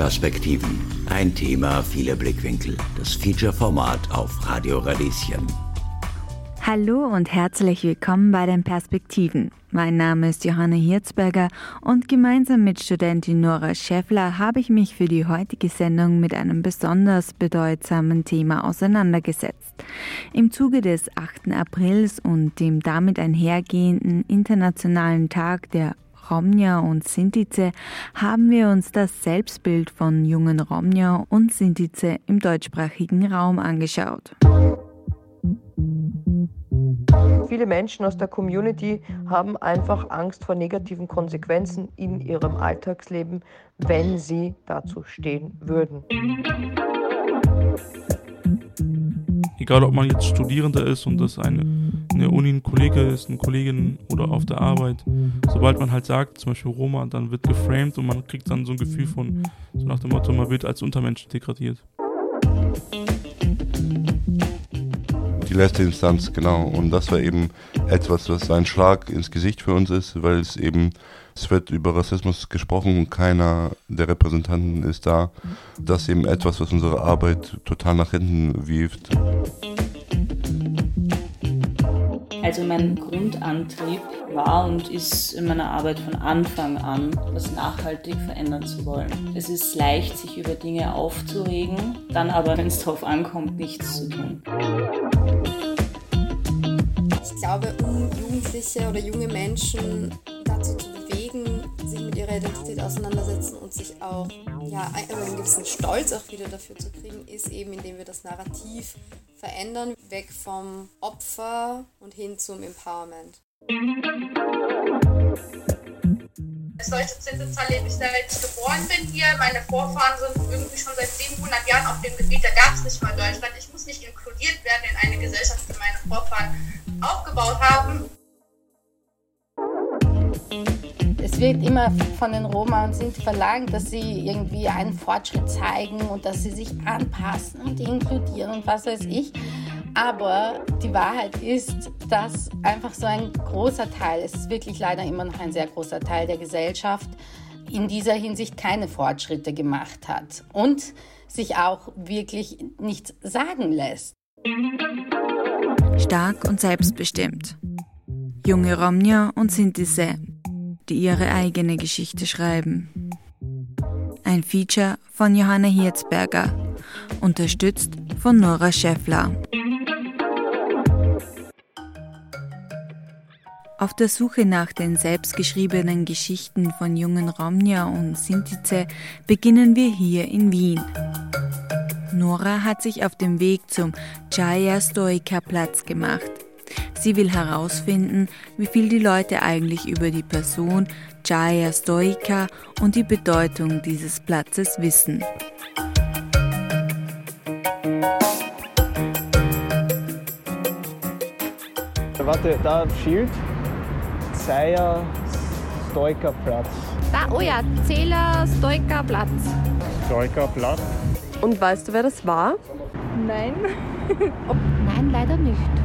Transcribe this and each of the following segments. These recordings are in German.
Perspektiven. Ein Thema, viele Blickwinkel. Das Feature-Format auf Radio Radieschen. Hallo und herzlich willkommen bei den Perspektiven. Mein Name ist Johanna Hirzberger und gemeinsam mit Studentin Nora Schäffler habe ich mich für die heutige Sendung mit einem besonders bedeutsamen Thema auseinandergesetzt. Im Zuge des 8. Aprils und dem damit einhergehenden Internationalen Tag der Romnia und Sintize haben wir uns das Selbstbild von jungen Romnia und Sintize im deutschsprachigen Raum angeschaut. Viele Menschen aus der Community haben einfach Angst vor negativen Konsequenzen in ihrem Alltagsleben, wenn sie dazu stehen würden. Egal, ob man jetzt Studierender ist und das eine, eine Uni ein Kollege ist, eine Kollegin oder auf der Arbeit, sobald man halt sagt, zum Beispiel Roma, dann wird geframed und man kriegt dann so ein Gefühl von, so nach dem Motto, man wird als Untermensch degradiert. die letzte Instanz, genau. Und das war eben etwas, was ein Schlag ins Gesicht für uns ist, weil es eben, es wird über Rassismus gesprochen und keiner der Repräsentanten ist da. Das ist eben etwas, was unsere Arbeit total nach hinten wirft. Also mein Grundantrieb war und ist in meiner Arbeit von Anfang an, was nachhaltig verändern zu wollen. Es ist leicht, sich über Dinge aufzuregen, dann aber, wenn es darauf ankommt, nichts zu tun. Ich glaube, um Jugendliche oder junge Menschen dazu zu mit Identität auseinandersetzen und sich auch ja, einen gewissen Stolz auch wieder dafür zu kriegen, ist eben, indem wir das Narrativ verändern, weg vom Opfer und hin zum Empowerment. Als deutsche Zinseszahl ich ich geboren bin hier. Meine Vorfahren sind irgendwie schon seit 700 Jahren auf dem Gebiet. Da gab es nicht mal Deutschland. Ich muss nicht inkludiert werden in eine Gesellschaft, die meine Vorfahren aufgebaut haben. Es wird immer von den Roma und Sinti verlangt, dass sie irgendwie einen Fortschritt zeigen und dass sie sich anpassen und inkludieren und was weiß ich. Aber die Wahrheit ist, dass einfach so ein großer Teil, es ist wirklich leider immer noch ein sehr großer Teil der Gesellschaft, in dieser Hinsicht keine Fortschritte gemacht hat und sich auch wirklich nichts sagen lässt. Stark und selbstbestimmt. Junge Romnia und Sintise, die ihre eigene Geschichte schreiben. Ein Feature von Johanna Hirzberger, unterstützt von Nora Schäffler. Auf der Suche nach den selbstgeschriebenen Geschichten von jungen Romnia und Sintize beginnen wir hier in Wien. Nora hat sich auf dem Weg zum Chaya Stoika Platz gemacht. Sie will herausfinden, wie viel die Leute eigentlich über die Person Chaya Stoika und die Bedeutung dieses Platzes wissen. Warte, da Schild. Zeier Stoiker Platz. Da, oh ja, Zähler Stoiker Platz. Stoiker Platz. Und weißt du, wer das war? Nein. Nein, leider nicht.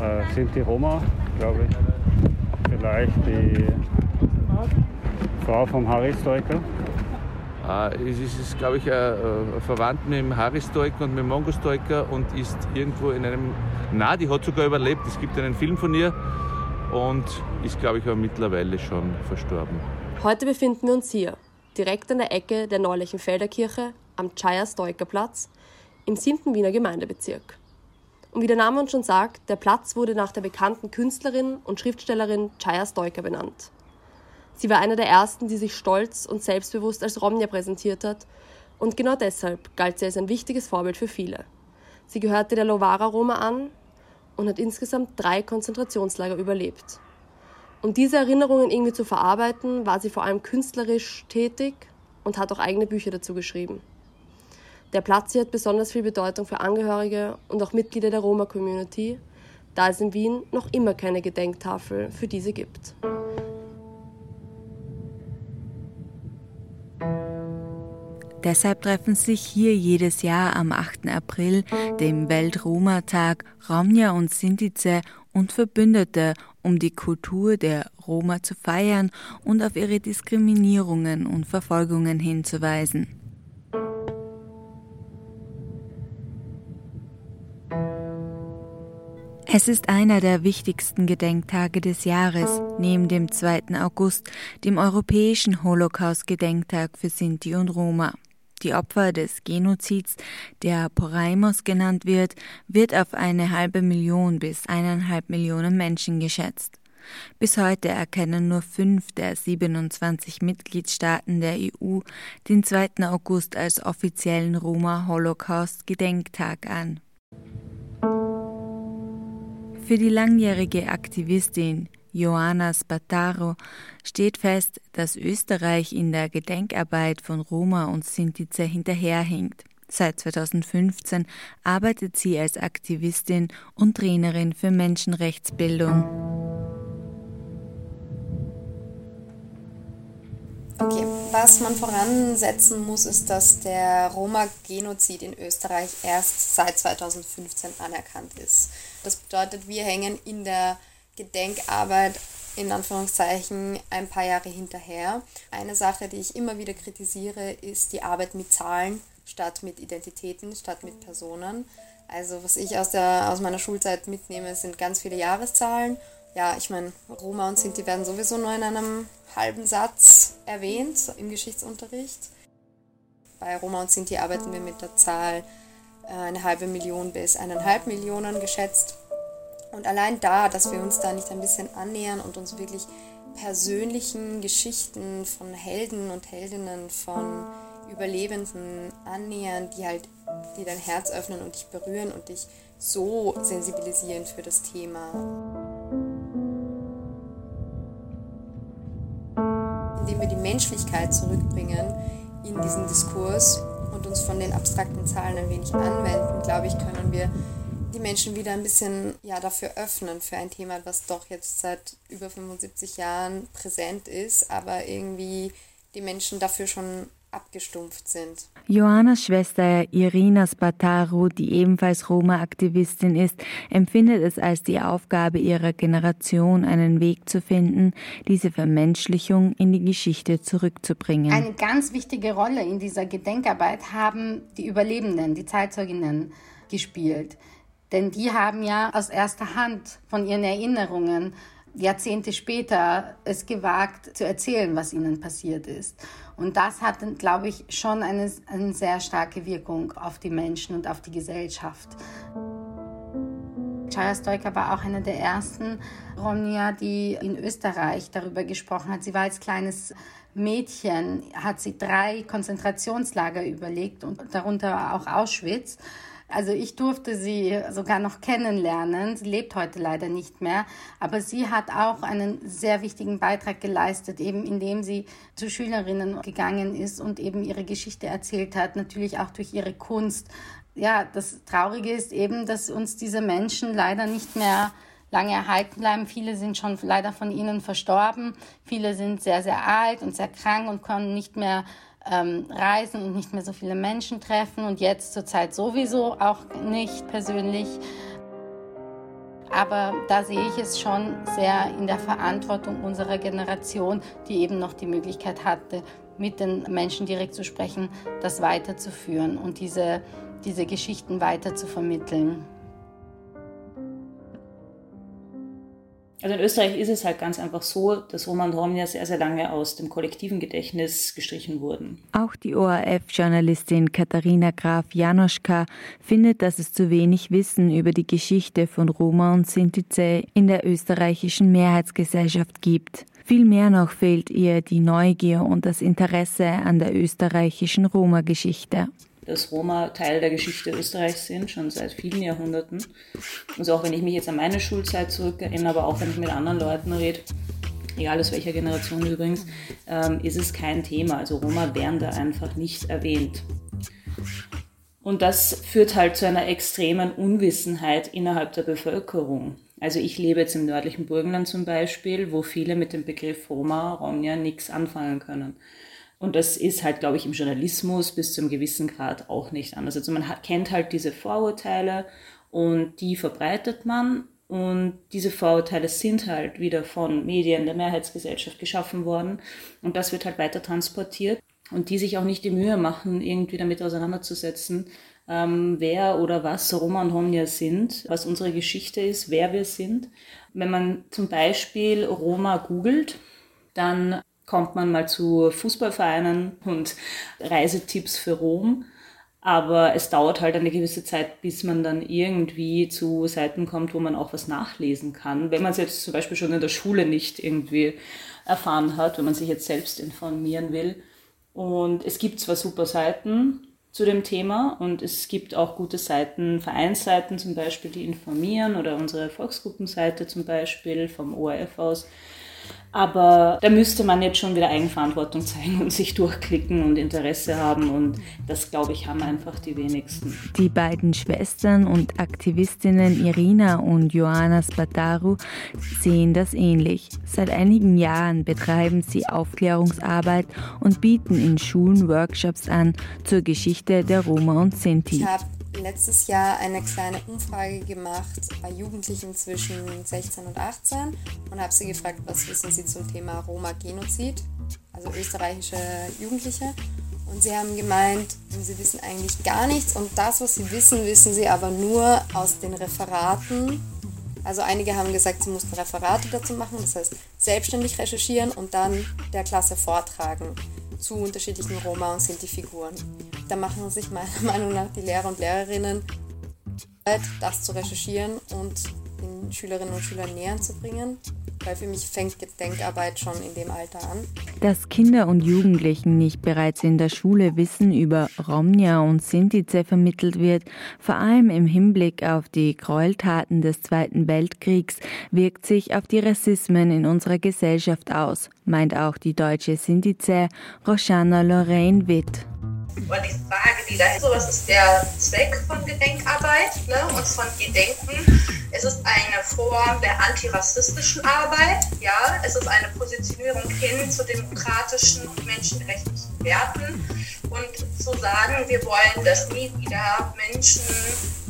Äh, sind die Roma, glaube ich. Vielleicht die Frau vom Harry Stoiker. Äh, es ist, glaube ich, äh, verwandt mit dem Harry Stoiker und mit dem Mongo Stoiker und ist irgendwo in einem. Na, die hat sogar überlebt. Es gibt einen Film von ihr und ist, glaube ich, aber mittlerweile schon verstorben. Heute befinden wir uns hier, direkt an der Ecke der neulichen Felderkirche am Chaya Stoiker Platz im 7. Wiener Gemeindebezirk. Und wie der Name uns schon sagt, der Platz wurde nach der bekannten Künstlerin und Schriftstellerin Chaya Stoiker benannt. Sie war eine der ersten, die sich stolz und selbstbewusst als Romnia präsentiert hat und genau deshalb galt sie als ein wichtiges Vorbild für viele. Sie gehörte der Lovara-Roma an und hat insgesamt drei Konzentrationslager überlebt. Um diese Erinnerungen irgendwie zu verarbeiten, war sie vor allem künstlerisch tätig und hat auch eigene Bücher dazu geschrieben. Der Platz hier hat besonders viel Bedeutung für Angehörige und auch Mitglieder der Roma-Community, da es in Wien noch immer keine Gedenktafel für diese gibt. Deshalb treffen sich hier jedes Jahr am 8. April, dem Welt-Roma-Tag, Romnia und Sintize und Verbündete, um die Kultur der Roma zu feiern und auf ihre Diskriminierungen und Verfolgungen hinzuweisen. Es ist einer der wichtigsten Gedenktage des Jahres, neben dem 2. August, dem europäischen Holocaust-Gedenktag für Sinti und Roma. Die Opfer des Genozids, der Poraimos genannt wird, wird auf eine halbe Million bis eineinhalb Millionen Menschen geschätzt. Bis heute erkennen nur fünf der 27 Mitgliedstaaten der EU den 2. August als offiziellen Roma-Holocaust-Gedenktag an. Für die langjährige Aktivistin Joanna Spataro steht fest, dass Österreich in der Gedenkarbeit von Roma und Sintize hinterherhinkt. Seit 2015 arbeitet sie als Aktivistin und Trainerin für Menschenrechtsbildung. Okay, was man voransetzen muss, ist, dass der Roma-Genozid in Österreich erst seit 2015 anerkannt ist. Das bedeutet, wir hängen in der Gedenkarbeit in Anführungszeichen ein paar Jahre hinterher. Eine Sache, die ich immer wieder kritisiere, ist die Arbeit mit Zahlen statt mit Identitäten, statt mit Personen. Also was ich aus, der, aus meiner Schulzeit mitnehme, sind ganz viele Jahreszahlen ja, ich meine, Roma und Sinti werden sowieso nur in einem halben Satz erwähnt im Geschichtsunterricht. Bei Roma und Sinti arbeiten wir mit der Zahl äh, eine halbe Million bis eineinhalb Millionen geschätzt. Und allein da, dass wir uns da nicht ein bisschen annähern und uns wirklich persönlichen Geschichten von Helden und Heldinnen, von Überlebenden annähern, die halt, die dein Herz öffnen und dich berühren und dich so sensibilisieren für das Thema. Indem wir die Menschlichkeit zurückbringen in diesen Diskurs und uns von den abstrakten Zahlen ein wenig anwenden, glaube ich, können wir die Menschen wieder ein bisschen ja, dafür öffnen, für ein Thema, was doch jetzt seit über 75 Jahren präsent ist, aber irgendwie die Menschen dafür schon abgestumpft sind. Johannas Schwester Irina Spataru, die ebenfalls Roma-Aktivistin ist, empfindet es als die Aufgabe ihrer Generation, einen Weg zu finden, diese Vermenschlichung in die Geschichte zurückzubringen. Eine ganz wichtige Rolle in dieser Gedenkarbeit haben die Überlebenden, die Zeitzeuginnen gespielt. Denn die haben ja aus erster Hand von ihren Erinnerungen Jahrzehnte später es gewagt zu erzählen, was ihnen passiert ist. Und das hat, glaube ich, schon eine, eine sehr starke Wirkung auf die Menschen und auf die Gesellschaft. Chaya Stoiker war auch eine der ersten Romnia, die in Österreich darüber gesprochen hat. Sie war als kleines Mädchen, hat sie drei Konzentrationslager überlegt und darunter auch Auschwitz. Also ich durfte sie sogar noch kennenlernen. Sie lebt heute leider nicht mehr, aber sie hat auch einen sehr wichtigen Beitrag geleistet, eben indem sie zu Schülerinnen gegangen ist und eben ihre Geschichte erzählt hat, natürlich auch durch ihre Kunst. Ja, das Traurige ist eben, dass uns diese Menschen leider nicht mehr lange erhalten bleiben. Viele sind schon leider von ihnen verstorben. Viele sind sehr, sehr alt und sehr krank und können nicht mehr ähm, reisen und nicht mehr so viele Menschen treffen und jetzt zurzeit sowieso auch nicht persönlich. Aber da sehe ich es schon sehr in der Verantwortung unserer Generation, die eben noch die Möglichkeit hatte, mit den Menschen direkt zu sprechen, das weiterzuführen und diese, diese Geschichten weiter zu vermitteln. Also in Österreich ist es halt ganz einfach so, dass Roma und Romnia sehr, sehr lange aus dem kollektiven Gedächtnis gestrichen wurden. Auch die ORF-Journalistin Katharina Graf Janoschka findet, dass es zu wenig Wissen über die Geschichte von Roma und Sintize in der österreichischen Mehrheitsgesellschaft gibt. Vielmehr noch fehlt ihr die Neugier und das Interesse an der österreichischen Roma-Geschichte dass Roma Teil der Geschichte Österreichs sind, schon seit vielen Jahrhunderten. Also auch wenn ich mich jetzt an meine Schulzeit zurückerinnere, aber auch wenn ich mit anderen Leuten rede, egal aus welcher Generation übrigens, ähm, ist es kein Thema. Also Roma werden da einfach nicht erwähnt. Und das führt halt zu einer extremen Unwissenheit innerhalb der Bevölkerung. Also ich lebe jetzt im nördlichen Burgenland zum Beispiel, wo viele mit dem Begriff Roma, Romja nichts anfangen können. Und das ist halt, glaube ich, im Journalismus bis zu einem gewissen Grad auch nicht anders. Also man kennt halt diese Vorurteile und die verbreitet man Und diese Vorurteile sind halt wieder von Medien der Mehrheitsgesellschaft geschaffen worden. Und das wird halt weiter transportiert. Und die sich auch nicht die Mühe machen, irgendwie damit auseinanderzusetzen, ähm, wer oder was Roma und Romnia sind, was unsere Geschichte ist, wer wir sind. Wenn man zum Beispiel Roma googelt, dann kommt man mal zu Fußballvereinen und Reisetipps für Rom. Aber es dauert halt eine gewisse Zeit, bis man dann irgendwie zu Seiten kommt, wo man auch was nachlesen kann. Wenn man es jetzt zum Beispiel schon in der Schule nicht irgendwie erfahren hat, wenn man sich jetzt selbst informieren will. Und es gibt zwar super Seiten zu dem Thema und es gibt auch gute Seiten, Vereinsseiten zum Beispiel, die informieren oder unsere Volksgruppenseite zum Beispiel vom ORF aus aber da müsste man jetzt schon wieder Eigenverantwortung zeigen und sich durchklicken und Interesse haben. Und das, glaube ich, haben einfach die wenigsten. Die beiden Schwestern und Aktivistinnen Irina und Joanna Spataru sehen das ähnlich. Seit einigen Jahren betreiben sie Aufklärungsarbeit und bieten in Schulen Workshops an zur Geschichte der Roma und Sinti letztes Jahr eine kleine Umfrage gemacht bei Jugendlichen zwischen 16 und 18 und habe sie gefragt, was wissen sie zum Thema Roma-Genozid, also österreichische Jugendliche. Und sie haben gemeint, sie wissen eigentlich gar nichts und das, was sie wissen, wissen sie aber nur aus den Referaten. Also einige haben gesagt, sie mussten Referate dazu machen, das heißt selbstständig recherchieren und dann der Klasse vortragen zu unterschiedlichen Roma und Sinti-Figuren. Da machen sich meiner Meinung nach die Lehrer und Lehrerinnen das zu recherchieren und den Schülerinnen und Schülern näher zu bringen, weil für mich fängt Denkarbeit schon in dem Alter an. Dass Kinder und Jugendlichen nicht bereits in der Schule Wissen über Romnia und Sintize vermittelt wird, vor allem im Hinblick auf die Gräueltaten des Zweiten Weltkriegs, wirkt sich auf die Rassismen in unserer Gesellschaft aus, meint auch die deutsche Sintize Roshana Lorraine Witt oder die Frage, die dahinter so, was ist der Zweck von Gedenkarbeit ne, und von Gedenken? Es ist eine Form der antirassistischen Arbeit, ja, es ist eine Positionierung hin zu demokratischen und menschenrechtlichen Werten und zu sagen, wir wollen, dass nie wieder Menschen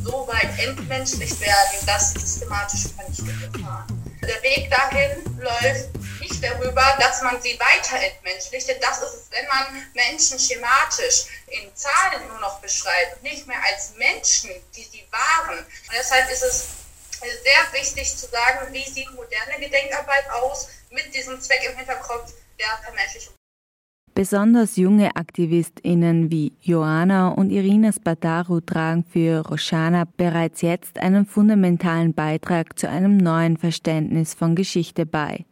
so weit entmenschlicht werden, dass sie systematisch vernichtet werden. Der Weg dahin läuft nicht darüber, dass man sie weiter entmenschlicht, denn das ist es, wenn man Menschen schematisch in Zahlen nur noch beschreibt, nicht mehr als Menschen, die sie waren. Und deshalb ist es sehr wichtig zu sagen, wie sieht moderne Gedenkarbeit aus mit diesem Zweck im Hinterkopf der Vermenschlichung. Besonders junge AktivistInnen wie Joanna und Irina Spataru tragen für Roshana bereits jetzt einen fundamentalen Beitrag zu einem neuen Verständnis von Geschichte bei.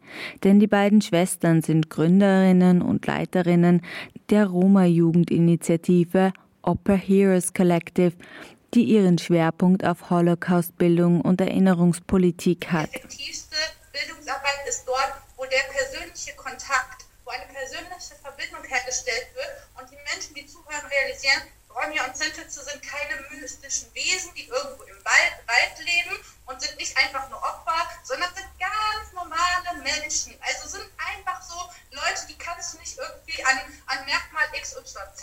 Denn die beiden Schwestern sind Gründerinnen und Leiterinnen der Roma-Jugendinitiative Opera Heroes Collective, die ihren Schwerpunkt auf Holocaust-Bildung und Erinnerungspolitik hat. Die effektivste Bildungsarbeit ist dort, wo der persönliche Kontakt wo eine persönliche Verbindung hergestellt wird und die Menschen, die zuhören, realisieren, Ronja und Sintetze sind keine mystischen Wesen, die irgendwo im Wald, Wald leben und sind nicht einfach nur Opfer, sondern sind ganz normale Menschen. Also sind einfach so Leute, die kannst du nicht irgendwie an, an Merkmal XYZ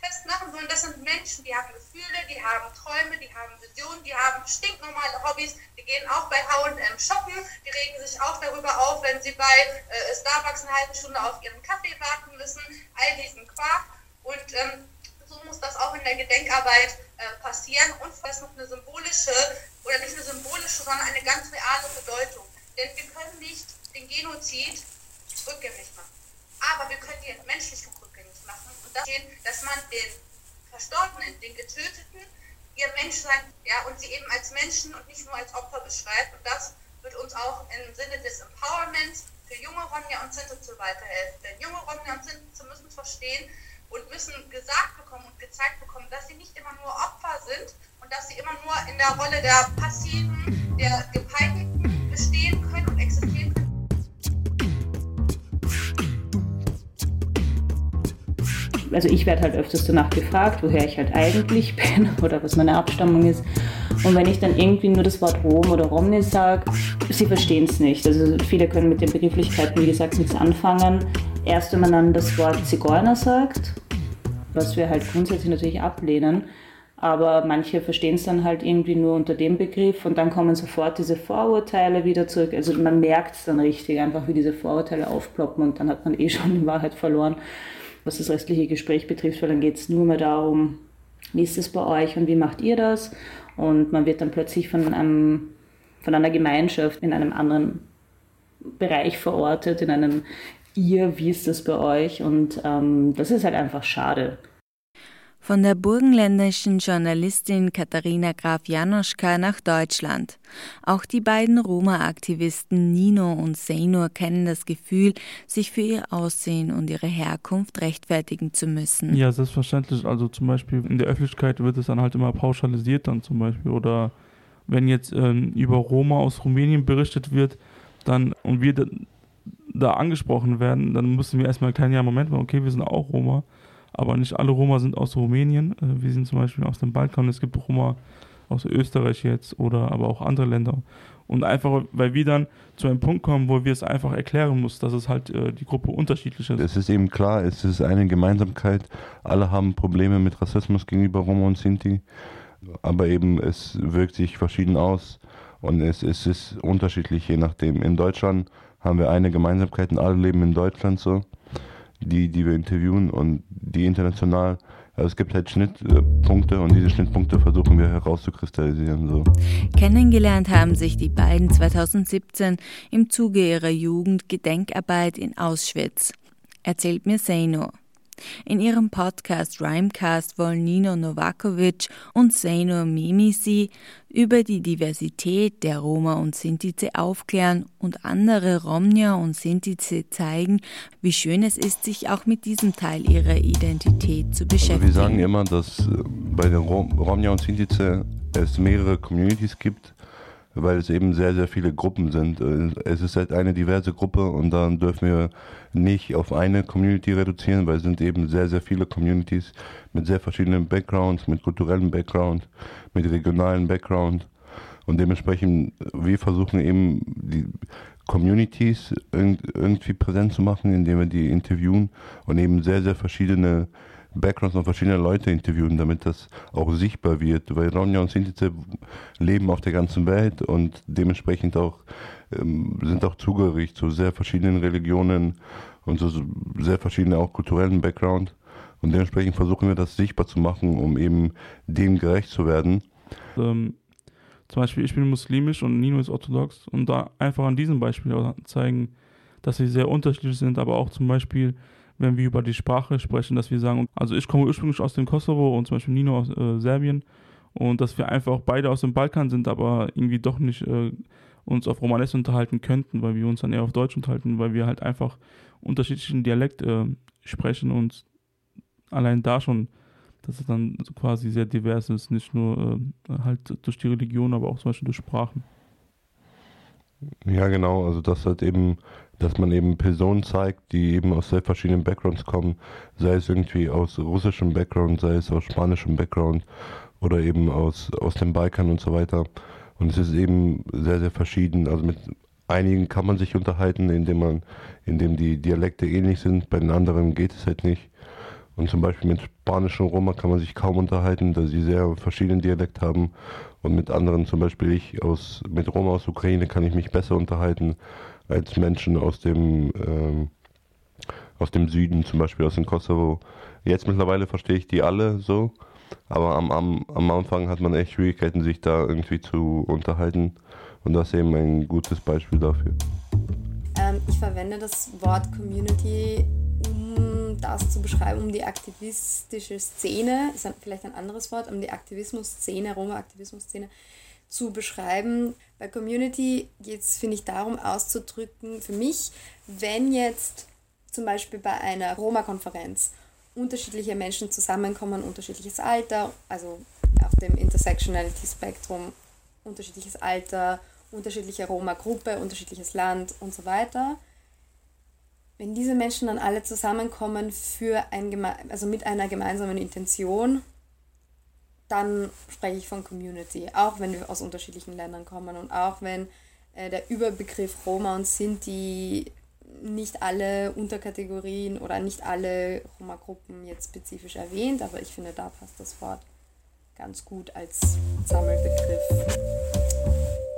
festmachen, sondern das sind Menschen, die haben Gefühle, die haben Träume, die haben Visionen, die haben stinknormale Hobbys, die gehen auch bei H&M shoppen, die regen sich auch darüber auf, wenn sie bei äh, Starbucks eine halbe Stunde auf ihren Kaffee warten müssen, all diesen Quark. Und ähm, so muss das auch in der Gedenkarbeit äh, passieren und das noch eine symbolische, oder nicht eine symbolische, sondern eine ganz reale Bedeutung. Denn wir können nicht den Genozid rückgängig machen. Aber wir können die Entmenschlichung stehen, dass man den Verstorbenen, den Getöteten, ihr Menschsein, ja, und sie eben als Menschen und nicht nur als Opfer beschreibt. Und das wird uns auch im Sinne des Empowerments für junge Romja und Sintize weiterhelfen. Denn junge Romja und Sintize müssen verstehen und müssen gesagt bekommen und gezeigt bekommen, dass sie nicht immer nur Opfer sind und dass sie immer nur in der Rolle der Passiven, der Gepeinigten bestehen also ich werde halt öfters danach gefragt, woher ich halt eigentlich bin oder was meine Abstammung ist. Und wenn ich dann irgendwie nur das Wort Rom oder Romni sage, sie verstehen es nicht. Also viele können mit den Begrifflichkeiten, wie gesagt, nichts anfangen. Erst wenn man dann das Wort Zigeuner sagt, was wir halt grundsätzlich natürlich ablehnen, aber manche verstehen es dann halt irgendwie nur unter dem Begriff und dann kommen sofort diese Vorurteile wieder zurück. Also man merkt es dann richtig, einfach wie diese Vorurteile aufploppen und dann hat man eh schon in Wahrheit verloren, was das restliche Gespräch betrifft, weil dann geht es nur mehr darum, wie ist es bei euch und wie macht ihr das? Und man wird dann plötzlich von, einem, von einer Gemeinschaft in einem anderen Bereich verortet, in einem ihr, wie ist das bei euch? Und ähm, das ist halt einfach schade. Von der burgenländischen Journalistin Katharina Graf Janoschka nach Deutschland. Auch die beiden Roma-Aktivisten Nino und Seinur kennen das Gefühl, sich für ihr Aussehen und ihre Herkunft rechtfertigen zu müssen. Ja, selbstverständlich. Also zum Beispiel in der Öffentlichkeit wird es dann halt immer pauschalisiert dann zum Beispiel. Oder wenn jetzt ähm, über Roma aus Rumänien berichtet wird, dann und wir da angesprochen werden, dann müssen wir erstmal erklären, ja, Moment mal, okay, wir sind auch Roma, aber nicht alle Roma sind aus Rumänien. Äh, wir sind zum Beispiel aus dem Balkan, es gibt Roma aus Österreich jetzt oder aber auch andere Länder. Und einfach, weil wir dann zu einem Punkt kommen, wo wir es einfach erklären müssen, dass es halt äh, die Gruppe unterschiedlich ist. Es ist eben klar, es ist eine Gemeinsamkeit. Alle haben Probleme mit Rassismus gegenüber Roma und Sinti, aber eben es wirkt sich verschieden aus und es, es ist unterschiedlich, je nachdem. In Deutschland haben wir eine Gemeinsamkeit und alle leben in Deutschland so, die, die wir interviewen und die international. Also es gibt halt Schnittpunkte und diese Schnittpunkte versuchen wir herauszukristallisieren. So. Kennengelernt haben sich die beiden 2017 im Zuge ihrer Jugendgedenkarbeit in Auschwitz, erzählt mir Seino. In ihrem Podcast Rhymecast wollen Nino Novakovic und Seinur Mimisi über die Diversität der Roma und Sintize aufklären und andere Romnia und Sintize zeigen, wie schön es ist, sich auch mit diesem Teil ihrer Identität zu beschäftigen. Also wir sagen immer, dass äh, bei den Rom Romnia und Sintize es mehrere Communities gibt weil es eben sehr, sehr viele Gruppen sind. Äh, es ist halt eine diverse Gruppe und dann dürfen wir nicht auf eine Community reduzieren, weil es sind eben sehr, sehr viele Communities mit sehr verschiedenen Backgrounds, mit kulturellem Background, mit regionalen Background. Und dementsprechend, wir versuchen eben die Communities irgendwie präsent zu machen, indem wir die interviewen und eben sehr, sehr verschiedene Backgrounds von verschiedenen Leute interviewen, damit das auch sichtbar wird. Weil Ronja und Sintize leben auf der ganzen Welt und dementsprechend auch ähm, sind auch zugehörig zu sehr verschiedenen Religionen und zu sehr verschiedenen auch kulturellen Background. Und dementsprechend versuchen wir das sichtbar zu machen, um eben dem gerecht zu werden. Ähm, zum Beispiel, ich bin muslimisch und Nino ist orthodox und da einfach an diesem Beispiel zeigen, dass wir sehr unterschiedlich sind, aber auch zum Beispiel wenn wir über die Sprache sprechen, dass wir sagen, also ich komme ursprünglich aus dem Kosovo und zum Beispiel Nino aus äh, Serbien und dass wir einfach beide aus dem Balkan sind, aber irgendwie doch nicht äh, uns auf Romanes unterhalten könnten, weil wir uns dann eher auf Deutsch unterhalten, weil wir halt einfach unterschiedlichen Dialekt äh, sprechen und allein da schon, dass es dann quasi sehr divers ist, nicht nur äh, halt durch die Religion, aber auch zum Beispiel durch Sprachen. Ja, genau, also das halt eben dass man eben Personen zeigt, die eben aus sehr verschiedenen Backgrounds kommen, sei es irgendwie aus russischem Background, sei es aus spanischem Background oder eben aus, aus dem Balkan und so weiter. Und es ist eben sehr, sehr verschieden. Also mit einigen kann man sich unterhalten, indem man, indem die Dialekte ähnlich sind, bei den anderen geht es halt nicht. Und zum Beispiel mit spanischen Roma kann man sich kaum unterhalten, da sie sehr verschiedenen Dialekt haben. Und mit anderen, zum Beispiel ich aus, mit Roma aus Ukraine kann ich mich besser unterhalten als Menschen aus dem, ähm, aus dem Süden, zum Beispiel aus dem Kosovo. Jetzt mittlerweile verstehe ich die alle so, aber am, am, am Anfang hat man echt Schwierigkeiten, sich da irgendwie zu unterhalten. Und das ist eben ein gutes Beispiel dafür. Ähm, ich verwende das Wort Community, um das zu beschreiben, um die aktivistische Szene, ist vielleicht ein anderes Wort, um die Aktivismus-Szene, Roma-Aktivismus-Szene zu beschreiben. Bei Community geht es, finde ich, darum auszudrücken, für mich, wenn jetzt zum Beispiel bei einer Roma-Konferenz unterschiedliche Menschen zusammenkommen, unterschiedliches Alter, also auf dem Intersectionality-Spektrum, unterschiedliches Alter, unterschiedliche Roma-Gruppe, unterschiedliches Land und so weiter. Wenn diese Menschen dann alle zusammenkommen für ein, also mit einer gemeinsamen Intention, dann spreche ich von Community, auch wenn wir aus unterschiedlichen Ländern kommen und auch wenn äh, der Überbegriff Roma und Sinti nicht alle Unterkategorien oder nicht alle Roma-Gruppen jetzt spezifisch erwähnt, aber ich finde, da passt das Wort ganz gut als Sammelbegriff,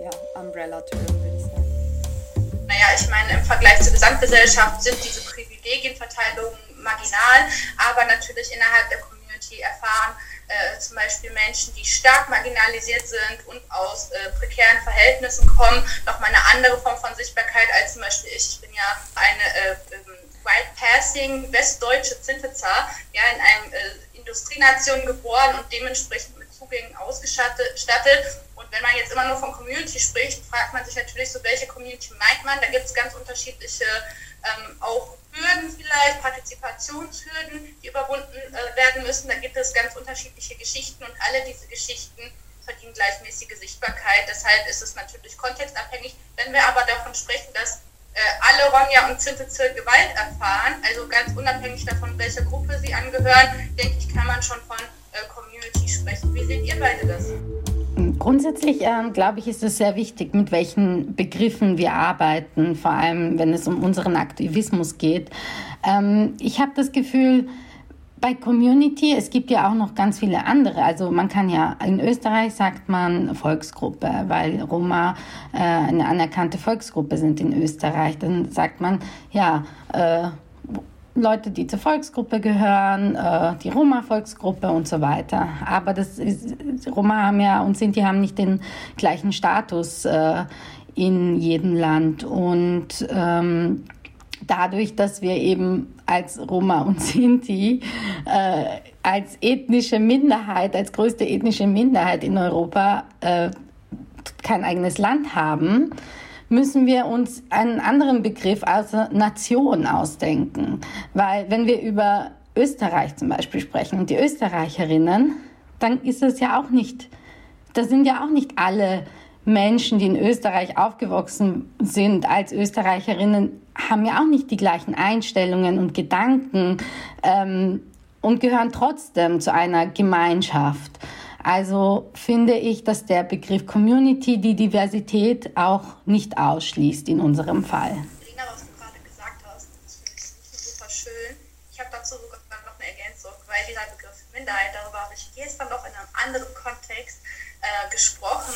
ja, Umbrella-Term, würde ich sagen. Naja, ich meine, im Vergleich zur Gesamtgesellschaft sind diese Privilegienverteilungen marginal, aber natürlich innerhalb der Community erfahren äh, zum Beispiel Menschen, die stark marginalisiert sind und aus äh, prekären Verhältnissen kommen, nochmal eine andere Form von Sichtbarkeit als zum Beispiel ich. Ich bin ja eine äh, ähm, White Passing westdeutsche Zintezar, ja, in einem äh, Industrienation geboren und dementsprechend mit Zugängen ausgestattet. Und wenn man jetzt immer nur von Community spricht, fragt man sich natürlich so, welche Community meint man? Da gibt es ganz unterschiedliche ähm, auch Hürden vielleicht, Partizipationshürden, die überwunden äh, werden müssen. Da gibt es ganz unterschiedliche Geschichten und alle diese Geschichten verdienen gleichmäßige Sichtbarkeit. Deshalb ist es natürlich kontextabhängig. Wenn wir aber davon sprechen, dass äh, alle Ronja und Zintezir Gewalt erfahren, also ganz unabhängig davon, welcher Gruppe sie angehören, denke ich, kann man schon von äh, Community sprechen. Wie seht ihr beide das? Grundsätzlich ähm, glaube ich, ist es sehr wichtig, mit welchen Begriffen wir arbeiten, vor allem wenn es um unseren Aktivismus geht. Ähm, ich habe das Gefühl, bei Community, es gibt ja auch noch ganz viele andere. Also man kann ja, in Österreich sagt man Volksgruppe, weil Roma äh, eine anerkannte Volksgruppe sind in Österreich. Dann sagt man, ja, äh, Leute, die zur Volksgruppe gehören, äh, die Roma-Volksgruppe und so weiter. Aber das ist, Roma haben ja und Sinti haben nicht den gleichen Status äh, in jedem Land. Und ähm, dadurch, dass wir eben als Roma und Sinti äh, als ethnische Minderheit, als größte ethnische Minderheit in Europa äh, kein eigenes Land haben, müssen wir uns einen anderen Begriff außer Nation ausdenken. Weil wenn wir über Österreich zum Beispiel sprechen und die Österreicherinnen, dann ist es ja auch nicht, das sind ja auch nicht alle Menschen, die in Österreich aufgewachsen sind als Österreicherinnen, haben ja auch nicht die gleichen Einstellungen und Gedanken ähm, und gehören trotzdem zu einer Gemeinschaft. Also finde ich, dass der Begriff Community die Diversität auch nicht ausschließt in unserem Fall. Lina, was du gerade gesagt hast, das finde ich super schön. Ich habe dazu sogar noch eine Ergänzung, weil dieser Begriff Minderheit, darüber habe ich gestern noch in einem anderen Kontext äh, gesprochen,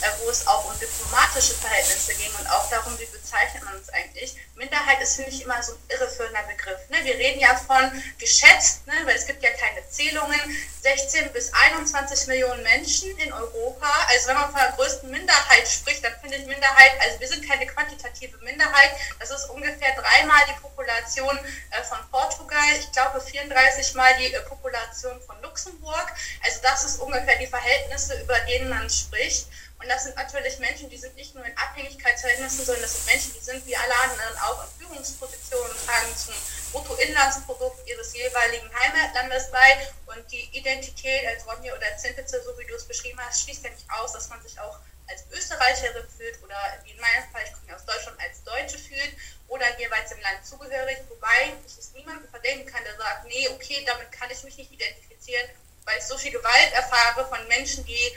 äh, wo es auch um diplomatische Verhältnisse ging und auch darum, wie bezeichnet man uns eigentlich. Minderheit ist, finde ich, immer so ein irreführender Begriff. Ne? Wir reden ja von geschätzt, ne? weil es gibt ja keine Zählungen, 16 bis 21 Millionen Menschen in Europa. Also wenn man von der größten Minderheit spricht, dann finde ich Minderheit, also wir sind keine quantitative Minderheit, das ist ungefähr dreimal die Population äh, von Portugal, ich glaube 34 mal die äh, Population von Luxemburg. Also das ist ungefähr die Verhältnisse, über denen man spricht. Und das sind natürlich Menschen, die sind nicht nur in Abhängigkeitsverhältnissen, sondern das sind Menschen, die sind wie alle anderen auch in Führungspositionen tragen zum Bruttoinlandsprodukt ihres jeweiligen Heimatlandes bei. Und die Identität als Ronja oder Zentitze, so wie du es beschrieben hast, schließt ja nicht aus, dass man sich auch als Österreicherin fühlt oder wie in meinem Fall, ich komme aus Deutschland, als Deutsche fühlt oder jeweils im Land zugehörig. Wobei ich es niemandem verdenken kann, der sagt, nee, okay, damit kann ich mich nicht identifizieren, weil ich so viel Gewalt erfahre von Menschen, die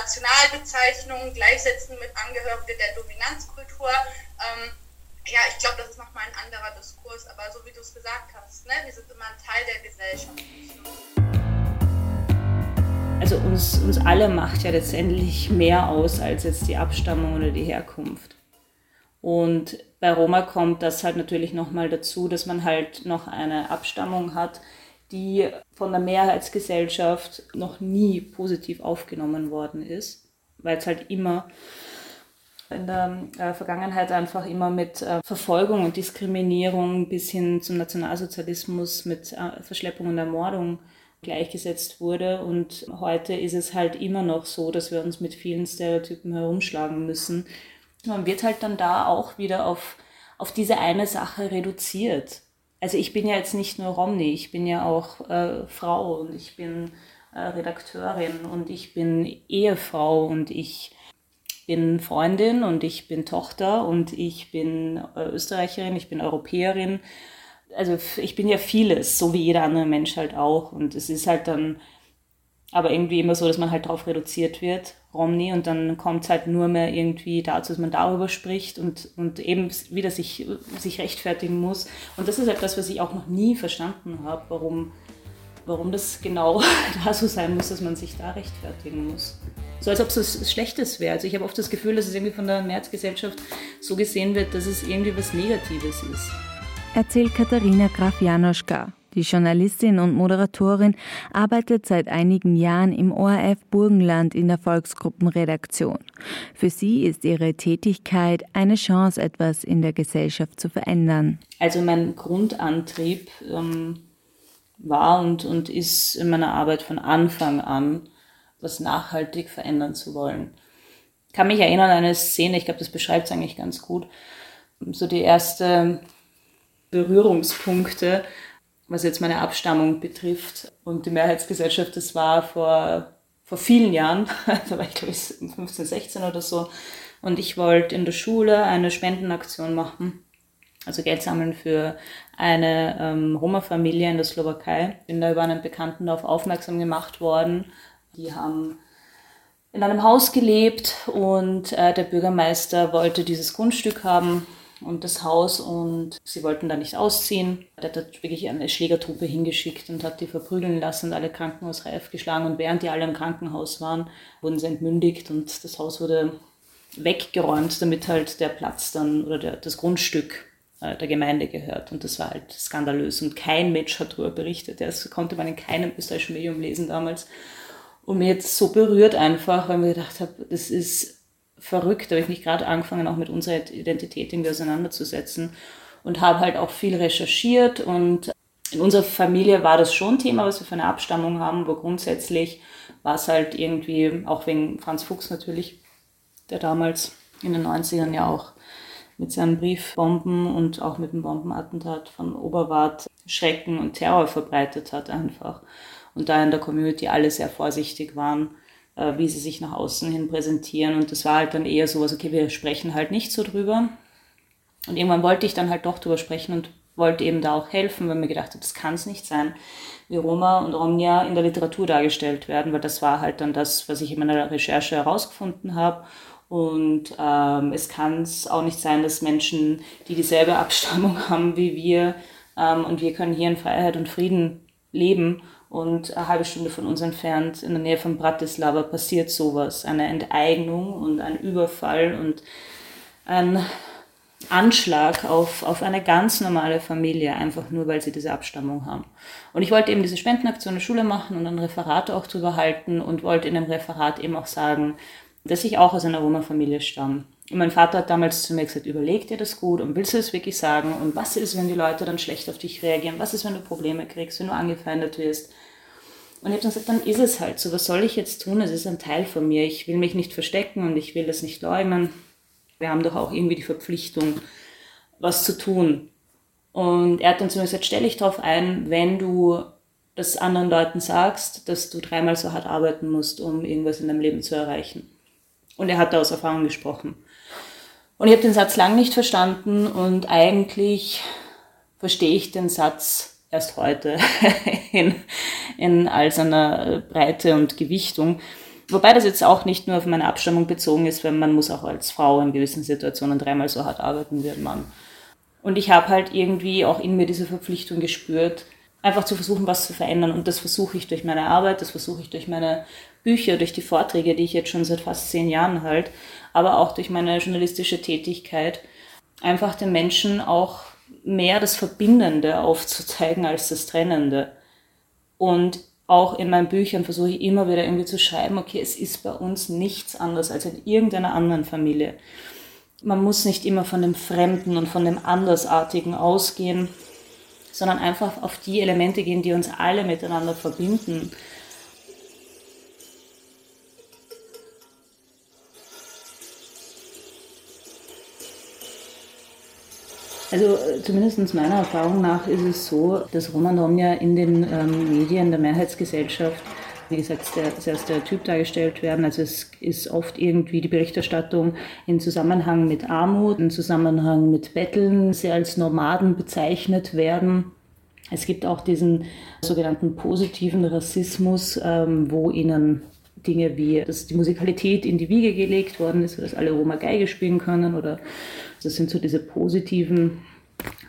äh, diese Nationalbezeichnung gleichsetzen mit Angehörige der Dominanzkultur. Ähm, ja, ich glaube, das ist nochmal ein anderer Diskurs, aber so wie du es gesagt hast, ne, wir sind immer ein Teil der Gesellschaft. Also uns, uns alle macht ja letztendlich mehr aus als jetzt die Abstammung oder die Herkunft. Und bei Roma kommt das halt natürlich nochmal dazu, dass man halt noch eine Abstammung hat, die von der Mehrheitsgesellschaft noch nie positiv aufgenommen worden ist, weil es halt immer in der äh, Vergangenheit einfach immer mit äh, Verfolgung und Diskriminierung bis hin zum Nationalsozialismus mit äh, Verschleppung und Ermordung gleichgesetzt wurde. Und heute ist es halt immer noch so, dass wir uns mit vielen Stereotypen herumschlagen müssen. Man wird halt dann da auch wieder auf, auf diese eine Sache reduziert also ich bin ja jetzt nicht nur Romney, ich bin ja auch äh, Frau und ich bin äh, Redakteurin und ich bin Ehefrau und ich bin Freundin und ich bin Tochter und ich bin äh, Österreicherin, ich bin Europäerin. Also ich bin ja vieles, so wie jeder andere Mensch halt auch. Und es ist halt dann aber irgendwie immer so, dass man halt darauf reduziert wird, Romney, und dann kommt es halt nur mehr irgendwie dazu, dass man darüber spricht und, und eben wieder sich, sich rechtfertigen muss. Und das ist etwas, was ich auch noch nie verstanden habe, warum, warum das genau da so sein muss, dass man sich da rechtfertigen muss. So als ob es was Schlechtes wäre. Also ich habe oft das Gefühl, dass es irgendwie von der Mehrheitsgesellschaft so gesehen wird, dass es irgendwie was Negatives ist. Erzählt Katharina Graf-Janoschka. Die Journalistin und Moderatorin arbeitet seit einigen Jahren im ORF Burgenland in der Volksgruppenredaktion. Für sie ist ihre Tätigkeit eine Chance, etwas in der Gesellschaft zu verändern. Also mein Grundantrieb ähm, war und, und ist in meiner Arbeit von Anfang an, was nachhaltig verändern zu wollen. Ich kann mich erinnern an eine Szene, ich glaube, das beschreibt es eigentlich ganz gut. So die erste Berührungspunkte was jetzt meine Abstammung betrifft. Und die Mehrheitsgesellschaft, das war vor, vor vielen Jahren, da war ich glaube ich 15, 16 oder so. Und ich wollte in der Schule eine Spendenaktion machen, also Geld sammeln für eine ähm, Roma-Familie in der Slowakei. Bin da über einen Bekannten darauf aufmerksam gemacht worden. Die haben in einem Haus gelebt und äh, der Bürgermeister wollte dieses Grundstück haben und das Haus und sie wollten da nicht ausziehen. Er hat wirklich eine Schlägertruppe hingeschickt und hat die verprügeln lassen und alle krankenhausreif geschlagen. Und während die alle im Krankenhaus waren, wurden sie entmündigt und das Haus wurde weggeräumt, damit halt der Platz dann oder der, das Grundstück äh, der Gemeinde gehört. Und das war halt skandalös. Und kein Mensch hat darüber berichtet. Das konnte man in keinem österreichischen Medium lesen damals. Und mir jetzt so berührt einfach, weil mir gedacht habe, das ist verrückt, habe ich mich gerade angefangen, auch mit unserer Identität irgendwie auseinanderzusetzen und habe halt auch viel recherchiert und in unserer Familie war das schon Thema, was wir für eine Abstammung haben, aber grundsätzlich war es halt irgendwie, auch wegen Franz Fuchs natürlich, der damals in den 90ern ja auch mit seinen Briefbomben und auch mit dem Bombenattentat von Oberwart Schrecken und Terror verbreitet hat einfach. Und da in der Community alle sehr vorsichtig waren äh, wie sie sich nach außen hin präsentieren. Und das war halt dann eher so, also okay, wir sprechen halt nicht so drüber. Und irgendwann wollte ich dann halt doch drüber sprechen und wollte eben da auch helfen, weil mir gedacht habe, das kann es nicht sein, wie Roma und Romnia in der Literatur dargestellt werden, weil das war halt dann das, was ich in meiner Recherche herausgefunden habe. Und ähm, es kann es auch nicht sein, dass Menschen, die dieselbe Abstammung haben wie wir, ähm, und wir können hier in Freiheit und Frieden leben und eine halbe Stunde von uns entfernt, in der Nähe von Bratislava, passiert sowas. Eine Enteignung und ein Überfall und ein Anschlag auf, auf eine ganz normale Familie, einfach nur weil sie diese Abstammung haben. Und ich wollte eben diese Spendenaktion in der Schule machen und ein Referat auch drüber halten und wollte in dem Referat eben auch sagen, dass ich auch aus einer Roma-Familie stamme. Und mein Vater hat damals zu mir gesagt, überleg dir das gut und willst du es wirklich sagen? Und was ist, wenn die Leute dann schlecht auf dich reagieren? Was ist, wenn du Probleme kriegst, wenn du angefeindet wirst? Und ich habe dann gesagt, dann ist es halt so. Was soll ich jetzt tun? Es ist ein Teil von mir. Ich will mich nicht verstecken und ich will das nicht leugnen. Wir haben doch auch irgendwie die Verpflichtung, was zu tun. Und er hat dann zu mir gesagt, stell dich darauf ein, wenn du das anderen Leuten sagst, dass du dreimal so hart arbeiten musst, um irgendwas in deinem Leben zu erreichen. Und er hat da aus Erfahrung gesprochen. Und ich habe den Satz lang nicht verstanden und eigentlich verstehe ich den Satz erst heute in, in all seiner Breite und Gewichtung. Wobei das jetzt auch nicht nur auf meine Abstammung bezogen ist, weil man muss auch als Frau in gewissen Situationen dreimal so hart arbeiten wie ein Mann. Und ich habe halt irgendwie auch in mir diese Verpflichtung gespürt, einfach zu versuchen, was zu verändern. Und das versuche ich durch meine Arbeit, das versuche ich durch meine Bücher, durch die Vorträge, die ich jetzt schon seit fast zehn Jahren halt, aber auch durch meine journalistische Tätigkeit, einfach den Menschen auch mehr das Verbindende aufzuzeigen als das Trennende. Und auch in meinen Büchern versuche ich immer wieder irgendwie zu schreiben, okay, es ist bei uns nichts anderes als in irgendeiner anderen Familie. Man muss nicht immer von dem Fremden und von dem Andersartigen ausgehen, sondern einfach auf die Elemente gehen, die uns alle miteinander verbinden. Also äh, zumindest meiner Erfahrung nach ist es so, dass Roman Romja in den ähm, Medien der Mehrheitsgesellschaft, wie gesagt, sehr, sehr Stereotyp dargestellt werden. Also es ist oft irgendwie die Berichterstattung in Zusammenhang mit Armut, in Zusammenhang mit Betteln, sehr als Nomaden bezeichnet werden. Es gibt auch diesen sogenannten positiven Rassismus, ähm, wo ihnen Dinge wie, dass die Musikalität in die Wiege gelegt worden ist, dass alle Roma Geige spielen können oder das sind so diese positiven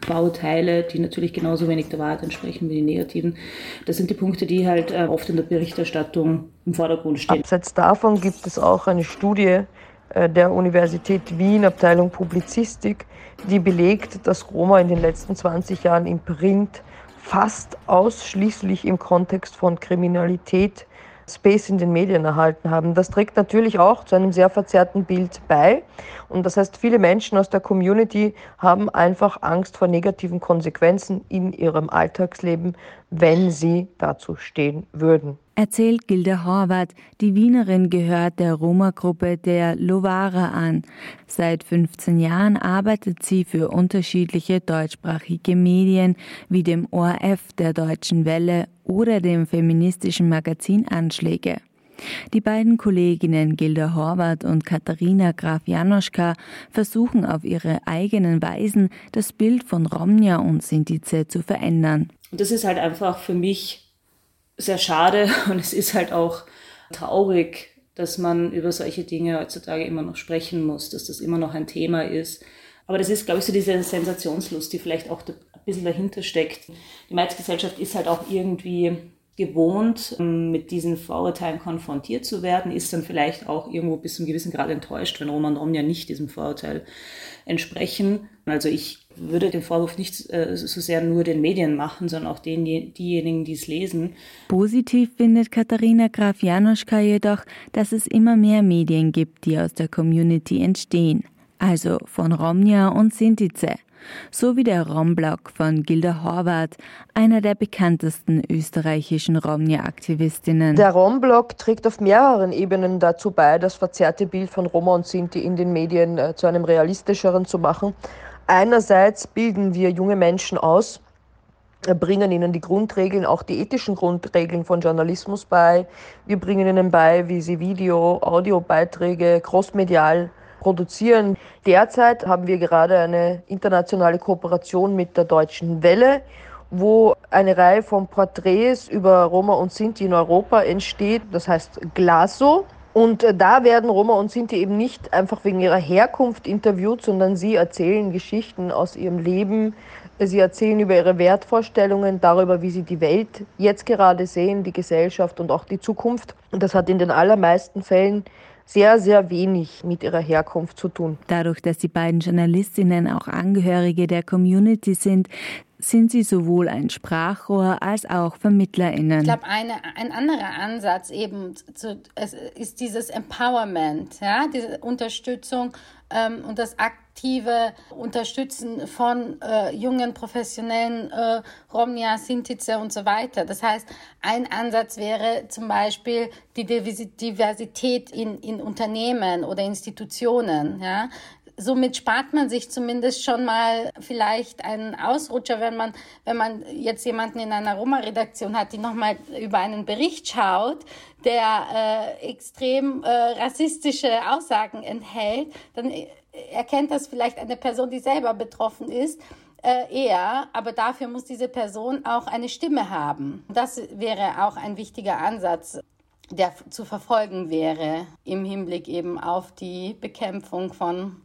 Vorurteile, die natürlich genauso wenig der Wahrheit entsprechen wie die negativen. Das sind die Punkte, die halt äh, oft in der Berichterstattung im Vordergrund stehen. Abseits davon gibt es auch eine Studie äh, der Universität Wien, Abteilung Publizistik, die belegt, dass Roma in den letzten 20 Jahren im Print fast ausschließlich im Kontext von Kriminalität Space in den Medien erhalten haben. Das trägt natürlich auch zu einem sehr verzerrten Bild bei. Und das heißt, viele Menschen aus der Community haben einfach Angst vor negativen Konsequenzen in ihrem Alltagsleben, wenn sie dazu stehen würden. Erzählt Gilda Horvath, die Wienerin gehört der Roma-Gruppe der Lovara an. Seit 15 Jahren arbeitet sie für unterschiedliche deutschsprachige Medien wie dem ORF der Deutschen Welle oder dem feministischen Magazin Anschläge. Die beiden Kolleginnen Gilda Horvath und Katharina Graf Janoschka versuchen auf ihre eigenen Weisen das Bild von Romnia und Sintize zu verändern. Und das ist halt einfach für mich sehr schade und es ist halt auch traurig, dass man über solche Dinge heutzutage immer noch sprechen muss, dass das immer noch ein Thema ist. Aber das ist, glaube ich, so diese Sensationslust, die vielleicht auch ein bisschen dahinter steckt. Die Meizgesellschaft ist halt auch irgendwie gewohnt, ähm, mit diesen Vorurteilen konfrontiert zu werden, ist dann vielleicht auch irgendwo bis zu einem gewissen Grad enttäuscht, wenn Roman Rom ja nicht diesem Vorurteil entsprechen. Also ich würde den Vorwurf nicht äh, so sehr nur den Medien machen, sondern auch den, diejenigen, die es lesen. Positiv findet Katharina Graf Janoschka jedoch, dass es immer mehr Medien gibt, die aus der Community entstehen. Also von Romnia und Sintize so wie der Romblock von Gilda Horvath, einer der bekanntesten österreichischen Romnia-Aktivistinnen. Der Romblock trägt auf mehreren Ebenen dazu bei, das verzerrte Bild von Roma und Sinti in den Medien äh, zu einem realistischeren zu machen. Einerseits bilden wir junge Menschen aus, äh, bringen ihnen die Grundregeln, auch die ethischen Grundregeln von Journalismus bei. Wir bringen ihnen bei, wie sie Video, Audiobeiträge crossmedial produzieren. Derzeit haben wir gerade eine internationale Kooperation mit der Deutschen Welle, wo eine Reihe von Porträts über Roma und Sinti in Europa entsteht. Das heißt Glaso. Und äh, da werden Roma und Sinti eben nicht einfach wegen ihrer Herkunft interviewt, sondern sie erzählen Geschichten aus ihrem Leben. Sie erzählen über ihre Wertvorstellungen, darüber, wie sie die Welt jetzt gerade sehen, die Gesellschaft und auch die Zukunft. Und das hat in den allermeisten Fällen sehr, sehr wenig mit ihrer Herkunft zu tun. Dadurch, dass die beiden Journalistinnen auch Angehörige der Community sind, sind sie sowohl ein Sprachrohr als auch VermittlerInnen. Ich glaube, ein anderer Ansatz eben zu, ist dieses Empowerment, ja, diese Unterstützung ähm, und das aktive Unterstützen von äh, jungen professionellen äh, Romnia, Sintize und so weiter. Das heißt, ein Ansatz wäre zum Beispiel die Diversität in, in Unternehmen oder Institutionen. Ja? Somit spart man sich zumindest schon mal vielleicht einen Ausrutscher, wenn man, wenn man jetzt jemanden in einer Roma-Redaktion hat, die nochmal über einen Bericht schaut, der äh, extrem äh, rassistische Aussagen enthält, dann erkennt das vielleicht eine Person, die selber betroffen ist, äh, eher, aber dafür muss diese Person auch eine Stimme haben. Das wäre auch ein wichtiger Ansatz, der zu verfolgen wäre im Hinblick eben auf die Bekämpfung von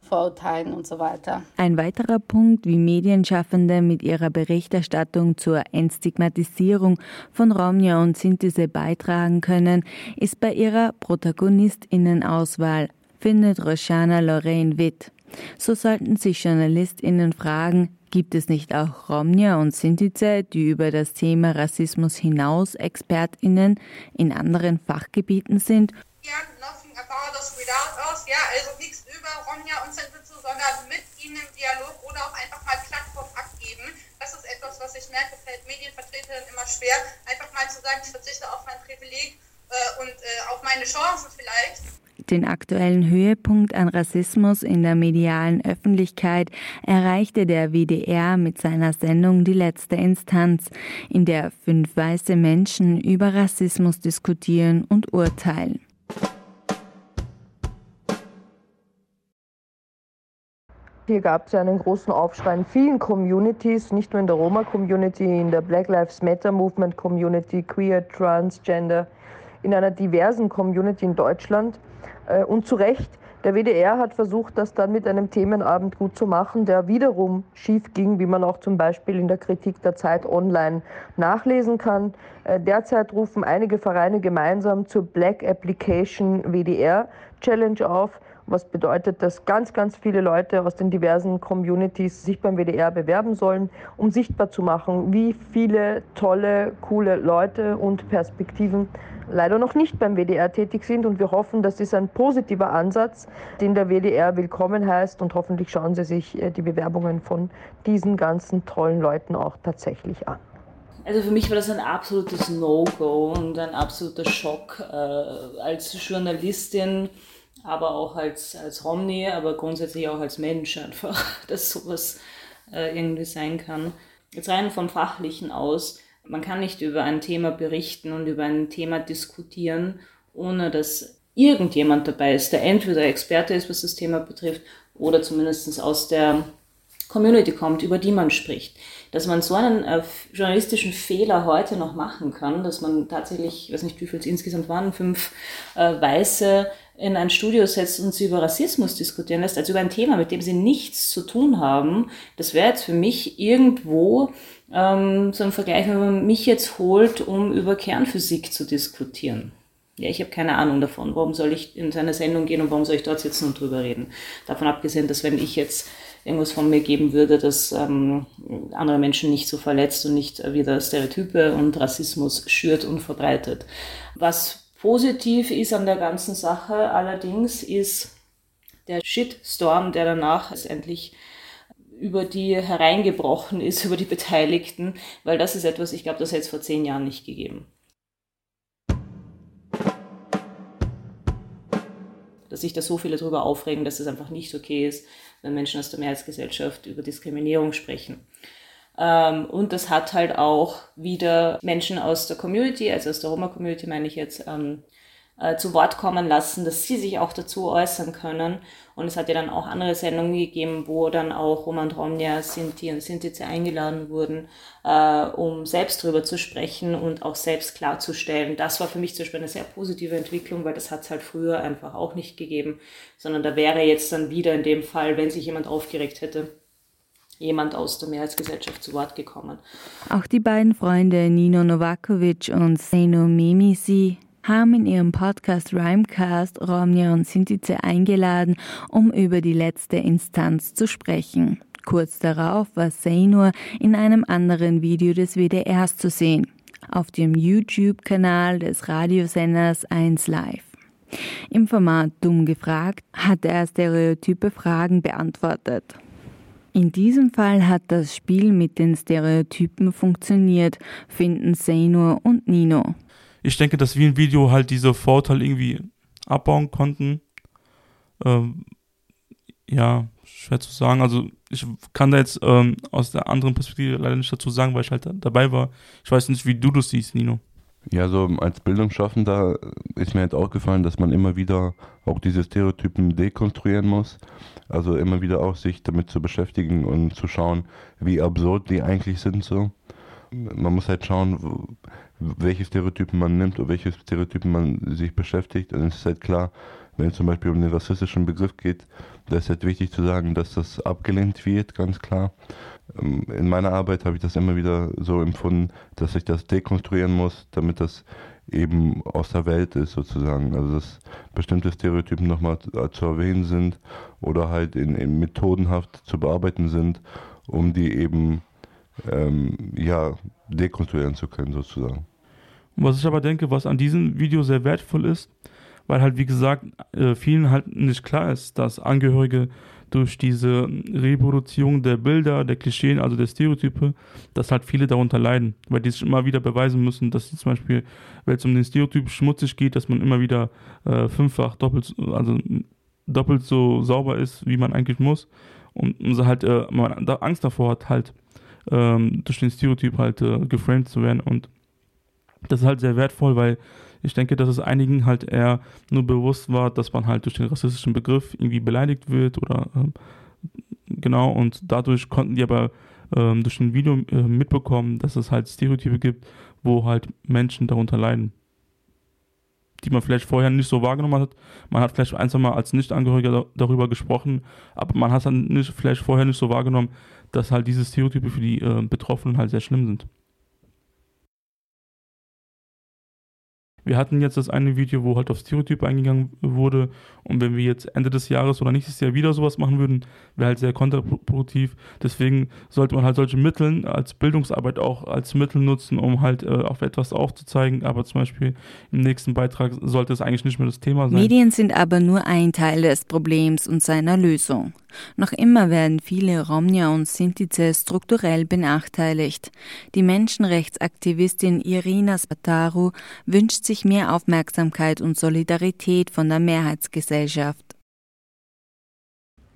Vorurteilen und so weiter. Ein weiterer Punkt, wie Medienschaffende mit ihrer Berichterstattung zur Entstigmatisierung von Romja und Sintise beitragen können, ist bei ihrer Protagonistinnenauswahl, findet Roshana Lorraine Witt. So sollten sich JournalistInnen fragen, gibt es nicht auch Romnia und Sintize, die über das Thema Rassismus hinaus ExpertInnen in anderen Fachgebieten sind? Ja, nothing about us without us. Ja, also nichts über Romnia und Sintize, sondern mit ihnen im Dialog oder auch einfach mal Plattform abgeben. Das ist etwas, was ich merke, fällt Medienvertretern immer schwer, einfach mal zu sagen, ich verzichte auf mein Privileg äh, und äh, auf meine Chancen vielleicht den aktuellen Höhepunkt an Rassismus in der medialen Öffentlichkeit erreichte der WDR mit seiner Sendung Die letzte Instanz, in der fünf weiße Menschen über Rassismus diskutieren und urteilen. Hier gab es einen großen Aufschrei in vielen Communities, nicht nur in der Roma-Community, in der Black Lives Matter Movement Community, Queer, Transgender, in einer diversen Community in Deutschland. Äh, und zu Recht, Der WDR hat versucht, das dann mit einem Themenabend gut zu machen, der wiederum schief ging, wie man auch zum Beispiel in der Kritik der Zeit online nachlesen kann. Äh, derzeit rufen einige Vereine gemeinsam zur Black Application WDR Challenge auf was bedeutet, dass ganz, ganz viele Leute aus den diversen Communities sich beim WDR bewerben sollen, um sichtbar zu machen, wie viele tolle, coole Leute und Perspektiven leider noch nicht beim WDR tätig sind. Und wir hoffen, das ist ein positiver Ansatz, den der WDR willkommen heißt. Und hoffentlich schauen Sie sich äh, die Bewerbungen von diesen ganzen tollen Leuten auch tatsächlich an. Also für mich war das ein absolutes No-Go und ein absoluter Schock äh, als Journalistin aber auch als, als Romney, aber grundsätzlich auch als Mensch einfach, dass sowas äh, irgendwie sein kann. Jetzt rein vom Fachlichen aus, man kann nicht über ein Thema berichten und über ein Thema diskutieren, ohne dass irgendjemand dabei ist, der entweder Experte ist, was das Thema betrifft, oder zumindest aus der Community kommt, über die man spricht. Dass man so einen äh, journalistischen Fehler heute noch machen kann, dass man tatsächlich, ich weiß nicht, wie viel es insgesamt waren, fünf äh, Weiße in ein Studio setzt und sie über Rassismus diskutieren lässt, also über ein Thema, mit dem sie nichts zu tun haben, das wäre jetzt für mich irgendwo ähm, so ein Vergleich, wenn man mich jetzt holt, um über Kernphysik zu diskutieren. Ja, ich habe keine Ahnung davon. Warum soll ich in seine Sendung gehen und warum soll ich dort sitzen und drüber reden? Davon abgesehen, dass wenn ich jetzt irgendwas von mir geben würde, das ähm, andere Menschen nicht so verletzt und nicht wieder Stereotype und Rassismus schürt und verbreitet. Was Positiv ist an der ganzen Sache allerdings ist der Shitstorm, der danach letztendlich über die hereingebrochen ist, über die Beteiligten, weil das ist etwas, ich glaube, das hätte es vor zehn Jahren nicht gegeben. Dass sich da so viele darüber aufregen, dass es einfach nicht okay ist, wenn Menschen aus der Mehrheitsgesellschaft über Diskriminierung sprechen. Ähm, und das hat halt auch wieder Menschen aus der Community, also aus der Roma-Community meine ich jetzt, ähm, äh, zu Wort kommen lassen, dass sie sich auch dazu äußern können. Und es hat ja dann auch andere Sendungen gegeben, wo dann auch Roman Romnia, Sinti und Sintize eingeladen wurden, äh, um selbst drüber zu sprechen und auch selbst klarzustellen. Das war für mich zum Beispiel eine sehr positive Entwicklung, weil das hat es halt früher einfach auch nicht gegeben, sondern da wäre jetzt dann wieder in dem Fall, wenn sich jemand aufgeregt hätte, jemand aus der Mehrheitsgesellschaft zu Wort gekommen. Auch die beiden Freunde Nino Novakovic und Seno Memisi haben in ihrem Podcast Rhymecast Romnia und Sintize eingeladen, um über die letzte Instanz zu sprechen. Kurz darauf war Seinur in einem anderen Video des WDRs zu sehen, auf dem YouTube-Kanal des Radiosenders 1 Live. Im Format Dumm gefragt hat er stereotype Fragen beantwortet. In diesem Fall hat das Spiel mit den Stereotypen funktioniert, finden Seinur und Nino. Ich denke, dass wir im Video halt diese Vorteile irgendwie abbauen konnten. Ähm, ja, schwer zu sagen. Also ich kann da jetzt ähm, aus der anderen Perspektive leider nicht dazu sagen, weil ich halt dabei war. Ich weiß nicht, wie du das siehst, Nino. Ja, so als Bildungsschaffender ist mir halt auch gefallen, dass man immer wieder auch diese Stereotypen dekonstruieren muss. Also immer wieder auch sich damit zu beschäftigen und zu schauen, wie absurd die eigentlich sind so. Man muss halt schauen, welche Stereotypen man nimmt und welche Stereotypen man sich beschäftigt. Und es ist halt klar, wenn es zum Beispiel um den rassistischen Begriff geht, da ist halt wichtig zu sagen, dass das abgelehnt wird, ganz klar. Ähm, in meiner Arbeit habe ich das immer wieder so empfunden, dass ich das dekonstruieren muss, damit das eben aus der Welt ist sozusagen. Also dass bestimmte Stereotypen nochmal zu erwähnen sind oder halt in, in methodenhaft zu bearbeiten sind, um die eben ähm, ja, dekonstruieren zu können sozusagen. Was ich aber denke, was an diesem Video sehr wertvoll ist, weil halt wie gesagt äh, vielen halt nicht klar ist, dass Angehörige durch diese Reproduzierung der Bilder, der Klischeen, also der Stereotype, dass halt viele darunter leiden, weil die sich immer wieder beweisen müssen, dass sie zum Beispiel, wenn es um den Stereotyp schmutzig geht, dass man immer wieder äh, fünffach doppelt, also doppelt so sauber ist, wie man eigentlich muss. Und, und halt äh, man Angst davor hat, halt ähm, durch den Stereotyp halt äh, geframed zu werden. Und das ist halt sehr wertvoll, weil ich denke, dass es einigen halt eher nur bewusst war, dass man halt durch den rassistischen Begriff irgendwie beleidigt wird oder ähm, genau und dadurch konnten die aber ähm, durch ein Video äh, mitbekommen, dass es halt Stereotype gibt, wo halt Menschen darunter leiden. die man vielleicht vorher nicht so wahrgenommen hat. Man hat vielleicht ein, Mal als Nicht-Angehöriger darüber gesprochen, aber man hat dann nicht, vielleicht vorher nicht so wahrgenommen, dass halt diese Stereotype für die äh, Betroffenen halt sehr schlimm sind. Wir hatten jetzt das eine Video, wo halt auf Stereotype eingegangen wurde. Und wenn wir jetzt Ende des Jahres oder nächstes Jahr wieder sowas machen würden, wäre halt sehr kontraproduktiv. Deswegen sollte man halt solche Mittel als Bildungsarbeit auch als Mittel nutzen, um halt äh, auf etwas aufzuzeigen. Aber zum Beispiel im nächsten Beitrag sollte es eigentlich nicht mehr das Thema sein. Medien sind aber nur ein Teil des Problems und seiner Lösung. Noch immer werden viele Romnia und Sintize strukturell benachteiligt. Die Menschenrechtsaktivistin Irina Spataru wünscht sich mehr Aufmerksamkeit und Solidarität von der Mehrheitsgesellschaft.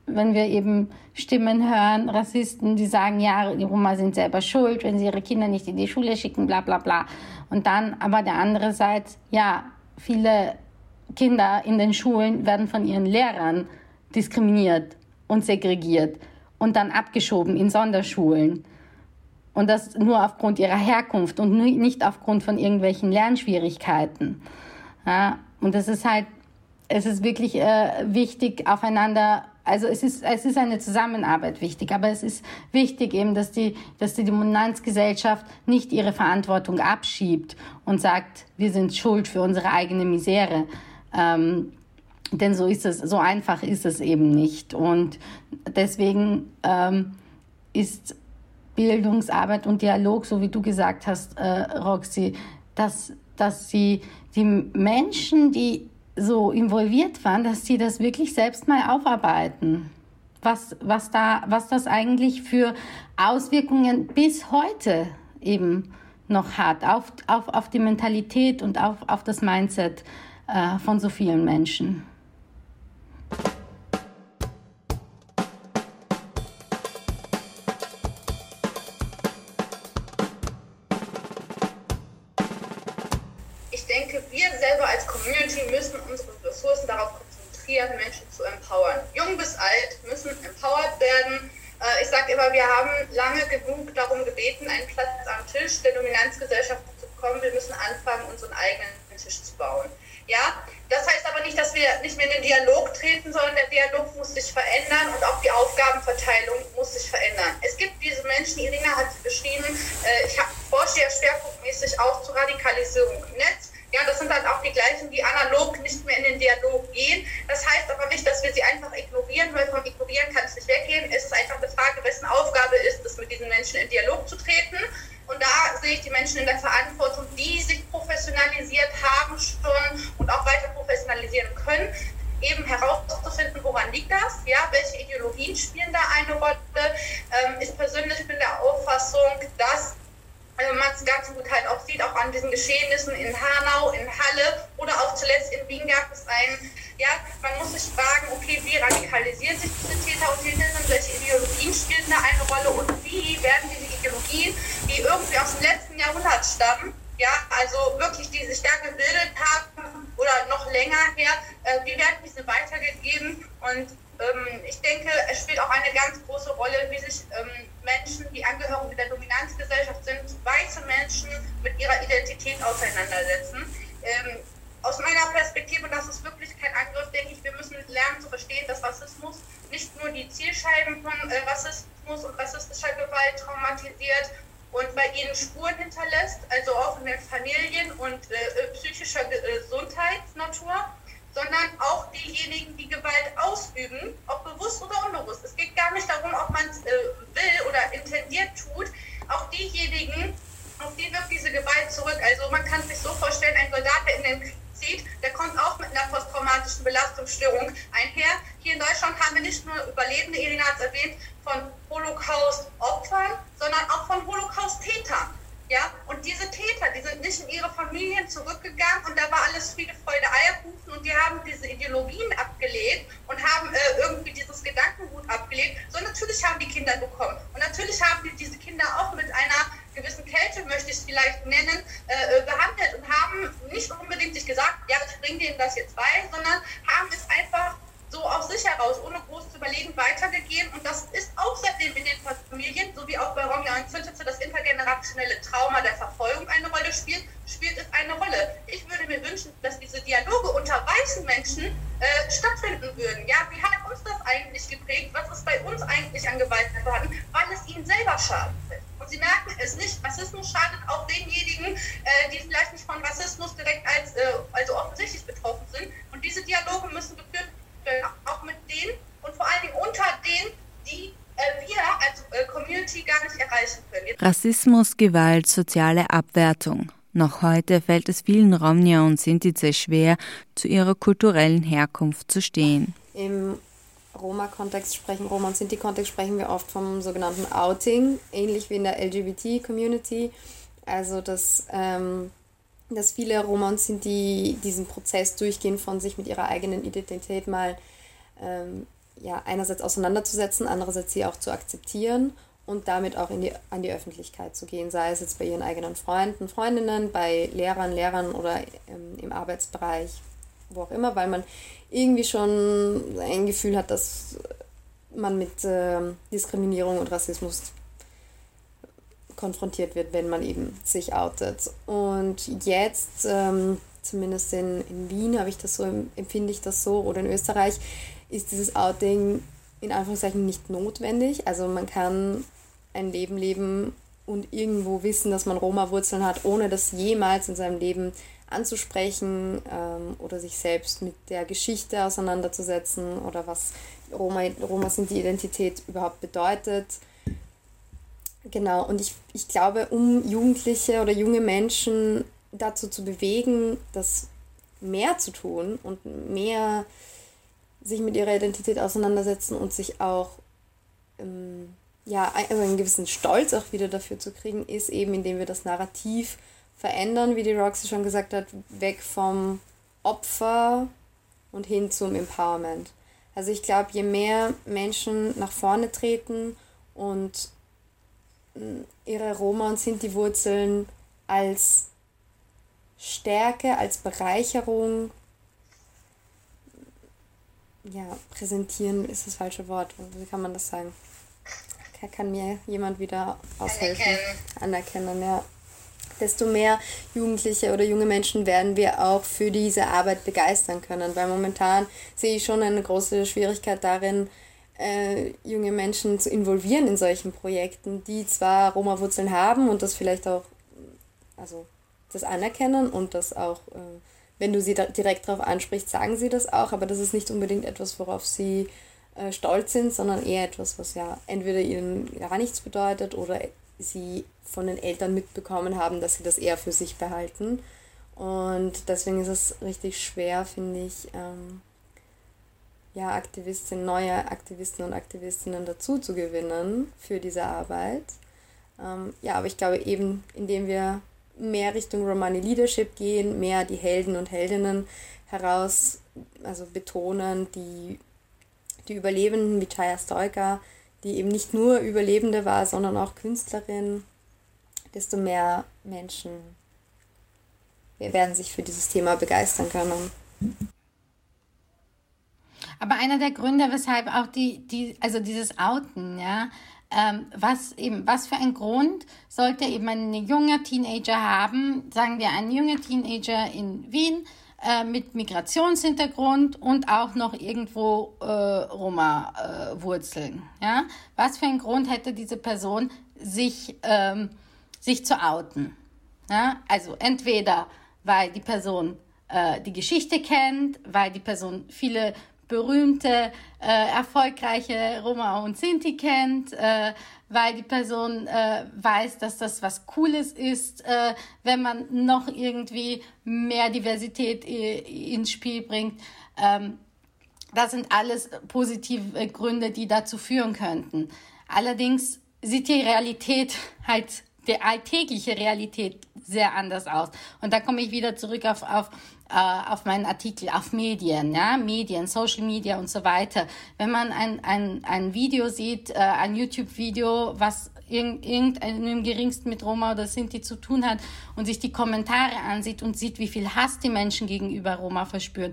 Wenn wir eben Stimmen hören, Rassisten, die sagen, ja, die Roma sind selber schuld, wenn sie ihre Kinder nicht in die Schule schicken, bla bla bla. Und dann aber der andere Seite, ja, viele Kinder in den Schulen werden von ihren Lehrern diskriminiert und segregiert und dann abgeschoben in Sonderschulen. Und das nur aufgrund ihrer Herkunft und nicht aufgrund von irgendwelchen Lernschwierigkeiten. Ja, und das ist halt, es ist wirklich äh, wichtig, aufeinander, also es ist, es ist eine Zusammenarbeit wichtig, aber es ist wichtig eben, dass die, dass die Dominanzgesellschaft nicht ihre Verantwortung abschiebt und sagt, wir sind schuld für unsere eigene Misere. Ähm, denn so ist es, so einfach ist es eben nicht. Und deswegen ähm, ist Bildungsarbeit und Dialog, so wie du gesagt hast, äh, Roxy, dass, dass sie die Menschen, die so involviert waren, dass sie das wirklich selbst mal aufarbeiten. Was, was, da, was das eigentlich für Auswirkungen bis heute eben noch hat auf, auf, auf die Mentalität und auf, auf das Mindset äh, von so vielen Menschen. Empowered werden. Äh, ich sage immer, wir haben lange genug darum gebeten, einen Platz am Tisch der Dominanzgesellschaft zu bekommen. Wir müssen anfangen, unseren eigenen Tisch zu bauen. Ja, das heißt aber nicht, dass wir nicht mehr in den Dialog treten, sondern der Dialog muss sich verändern und auch die Aufgabenverteilung muss sich verändern. Es gibt diese Menschen, Irina hat beschrieben, äh, ich forsche ja schwerpunktmäßig auch zur Radikalisierung im Netz. Ja, das sind halt auch die gleichen, die analog nicht mehr in den Dialog gehen. Das heißt aber nicht, dass wir sie einfach ignorieren, weil vom Ignorieren kann es nicht weggehen. Es ist einfach eine Frage, wessen Aufgabe ist es, mit diesen Menschen in Dialog zu treten. Und da sehe ich die Menschen in der Verantwortung, die sich professionalisiert haben schon und auch weiter professionalisieren können, eben herauszufinden, woran liegt das, ja, welche Ideologien spielen da eine Rolle. Ähm, ich persönlich bin der Auffassung, dass also man es ganz gut halt auch sieht, auch an diesen Geschehnissen in Hanau, in Halle oder auch zuletzt in Wien gab es ein, ja, man muss sich fragen, okay, wie radikalisieren sich diese Täter und Täterinnen, welche Ideologien spielen da eine Rolle und wie werden diese Ideologien, die irgendwie aus dem letzten Jahrhundert stammen, ja, also wirklich, die sich da gebildet haben oder noch länger her, äh, wie werden diese weitergegeben und ähm, ich denke, es spielt auch eine ganz große Rolle, wie sich ähm, Menschen, die Angehörige der Dominanzgesellschaft sind, weiße Menschen mit ihrer Identität auseinandersetzen. Ähm, aus meiner Perspektive, das ist wirklich kein Angriff, denke ich, wir müssen lernen zu verstehen, dass Rassismus nicht nur die Zielscheiben von äh, Rassismus und rassistischer Gewalt traumatisiert und bei ihnen Spuren hinterlässt, also auch in den Familien und äh, psychischer Gesundheitsnatur sondern auch diejenigen, die Gewalt ausüben, ob bewusst oder unbewusst. Es geht gar nicht darum, ob man es äh, will oder intendiert tut. Auch diejenigen, auf die wirkt diese Gewalt zurück. Also man kann sich so vorstellen, ein Soldat, der in den Krieg zieht, der kommt auch mit einer posttraumatischen Belastungsstörung einher. Hier in Deutschland haben wir nicht nur Überlebende, Irina hat es erwähnt, von Holocaust-Opfern, sondern auch von Holocaust-Tätern. Ja, und diese Täter, die sind nicht in ihre Familien zurückgegangen und da war alles Friede, Freude, Eierkuchen und die haben diese Ideologien abgelegt und haben äh, irgendwie dieses Gedankengut abgelegt. So natürlich haben die Kinder bekommen. Und natürlich haben die diese Kinder auch mit einer gewissen Kälte, möchte ich es vielleicht nennen, äh, behandelt und haben nicht unbedingt sich gesagt, ja, ich bringe denen das jetzt bei, sondern haben es einfach so aus sich heraus, ohne groß zu überlegen, weitergegeben. Und das ist auch seitdem in den Familien, so wie auch bei Romja und Zündete, das generationelle Trauma der Verfolgung eine Rolle spielt, spielt es eine Rolle. Ich würde mir wünschen, dass diese Dialoge unter weißen Menschen äh, stattfinden würden. Ja, wie hat uns das eigentlich geprägt? Was ist bei uns eigentlich an Gewalt geworden? Weil es ihnen selber schadet. Und sie merken es nicht. Rassismus schadet auch denjenigen, äh, die vielleicht nicht von Rassismus direkt als äh, Rassismus, Gewalt, soziale Abwertung. Noch heute fällt es vielen Romnia und Sintize schwer, zu ihrer kulturellen Herkunft zu stehen. Im Roma-Kontext sprechen, Roma- und Sinti-Kontext sprechen wir oft vom sogenannten Outing, ähnlich wie in der LGBT-Community. Also, dass, ähm, dass viele Roma und Sinti diesen Prozess durchgehen, von sich mit ihrer eigenen Identität mal ähm, ja, einerseits auseinanderzusetzen, andererseits sie auch zu akzeptieren und damit auch in die, an die Öffentlichkeit zu gehen, sei es jetzt bei ihren eigenen Freunden, Freundinnen, bei Lehrern, Lehrern oder ähm, im Arbeitsbereich, wo auch immer, weil man irgendwie schon ein Gefühl hat, dass man mit äh, Diskriminierung und Rassismus konfrontiert wird, wenn man eben sich outet. Und jetzt, ähm, zumindest in, in Wien habe ich das so, empfinde ich das so, oder in Österreich, ist dieses Outing in Anführungszeichen nicht notwendig. Also man kann ein Leben leben und irgendwo wissen, dass man Roma-Wurzeln hat, ohne das jemals in seinem Leben anzusprechen ähm, oder sich selbst mit der Geschichte auseinanderzusetzen oder was Roma, Roma sind die Identität überhaupt bedeutet. Genau, und ich, ich glaube, um Jugendliche oder junge Menschen dazu zu bewegen, das mehr zu tun und mehr sich mit ihrer Identität auseinandersetzen und sich auch ähm, ja, einen gewissen Stolz auch wieder dafür zu kriegen, ist eben, indem wir das Narrativ verändern, wie die Roxy schon gesagt hat, weg vom Opfer und hin zum Empowerment. Also ich glaube, je mehr Menschen nach vorne treten und mm, ihre Roma und Sinti-Wurzeln als Stärke, als Bereicherung ja, präsentieren ist das falsche Wort. Wie kann man das sagen? Kann mir jemand wieder aushelfen? Anerkennen, Anerkennen ja desto mehr Jugendliche oder junge Menschen werden wir auch für diese Arbeit begeistern können. Weil momentan sehe ich schon eine große Schwierigkeit darin, äh, junge Menschen zu involvieren in solchen Projekten, die zwar Roma-Wurzeln haben und das vielleicht auch, also das anerkennen und das auch, äh, wenn du sie direkt darauf ansprichst, sagen sie das auch, aber das ist nicht unbedingt etwas, worauf sie äh, stolz sind, sondern eher etwas, was ja entweder ihnen gar nichts bedeutet oder sie von den Eltern mitbekommen haben, dass sie das eher für sich behalten. Und deswegen ist es richtig schwer, finde ich, ähm, ja, Aktivistinnen, neue Aktivisten und Aktivistinnen dazu zu gewinnen für diese Arbeit. Ähm, ja, aber ich glaube eben, indem wir mehr Richtung Romani Leadership gehen, mehr die Helden und Heldinnen heraus, also betonen, die, die Überlebenden wie Chaya Stoika, die eben nicht nur Überlebende war, sondern auch Künstlerin, desto mehr Menschen werden sich für dieses Thema begeistern können. Aber einer der Gründe, weshalb auch die, die also dieses Outen, ja, ähm, was eben, was für ein Grund sollte eben ein junger Teenager haben, sagen wir ein junger Teenager in Wien, äh, mit Migrationshintergrund und auch noch irgendwo äh, Roma-Wurzeln. Äh, ja? Was für einen Grund hätte diese Person, sich, ähm, sich zu outen? Ja? Also entweder, weil die Person äh, die Geschichte kennt, weil die Person viele berühmte, äh, erfolgreiche Roma und Sinti kennt, äh, weil die Person äh, weiß, dass das was Cooles ist, äh, wenn man noch irgendwie mehr Diversität ins Spiel bringt. Ähm, das sind alles positive Gründe, die dazu führen könnten. Allerdings sieht die Realität halt, die alltägliche Realität sehr anders aus. Und da komme ich wieder zurück auf, auf äh, auf meinen Artikel, auf Medien, ja, Medien, Social Media und so weiter. Wenn man ein, ein, ein Video sieht, äh, ein YouTube-Video, was irgendeinem geringsten mit Roma oder Sinti zu tun hat und sich die Kommentare ansieht und sieht, wie viel Hass die Menschen gegenüber Roma verspüren.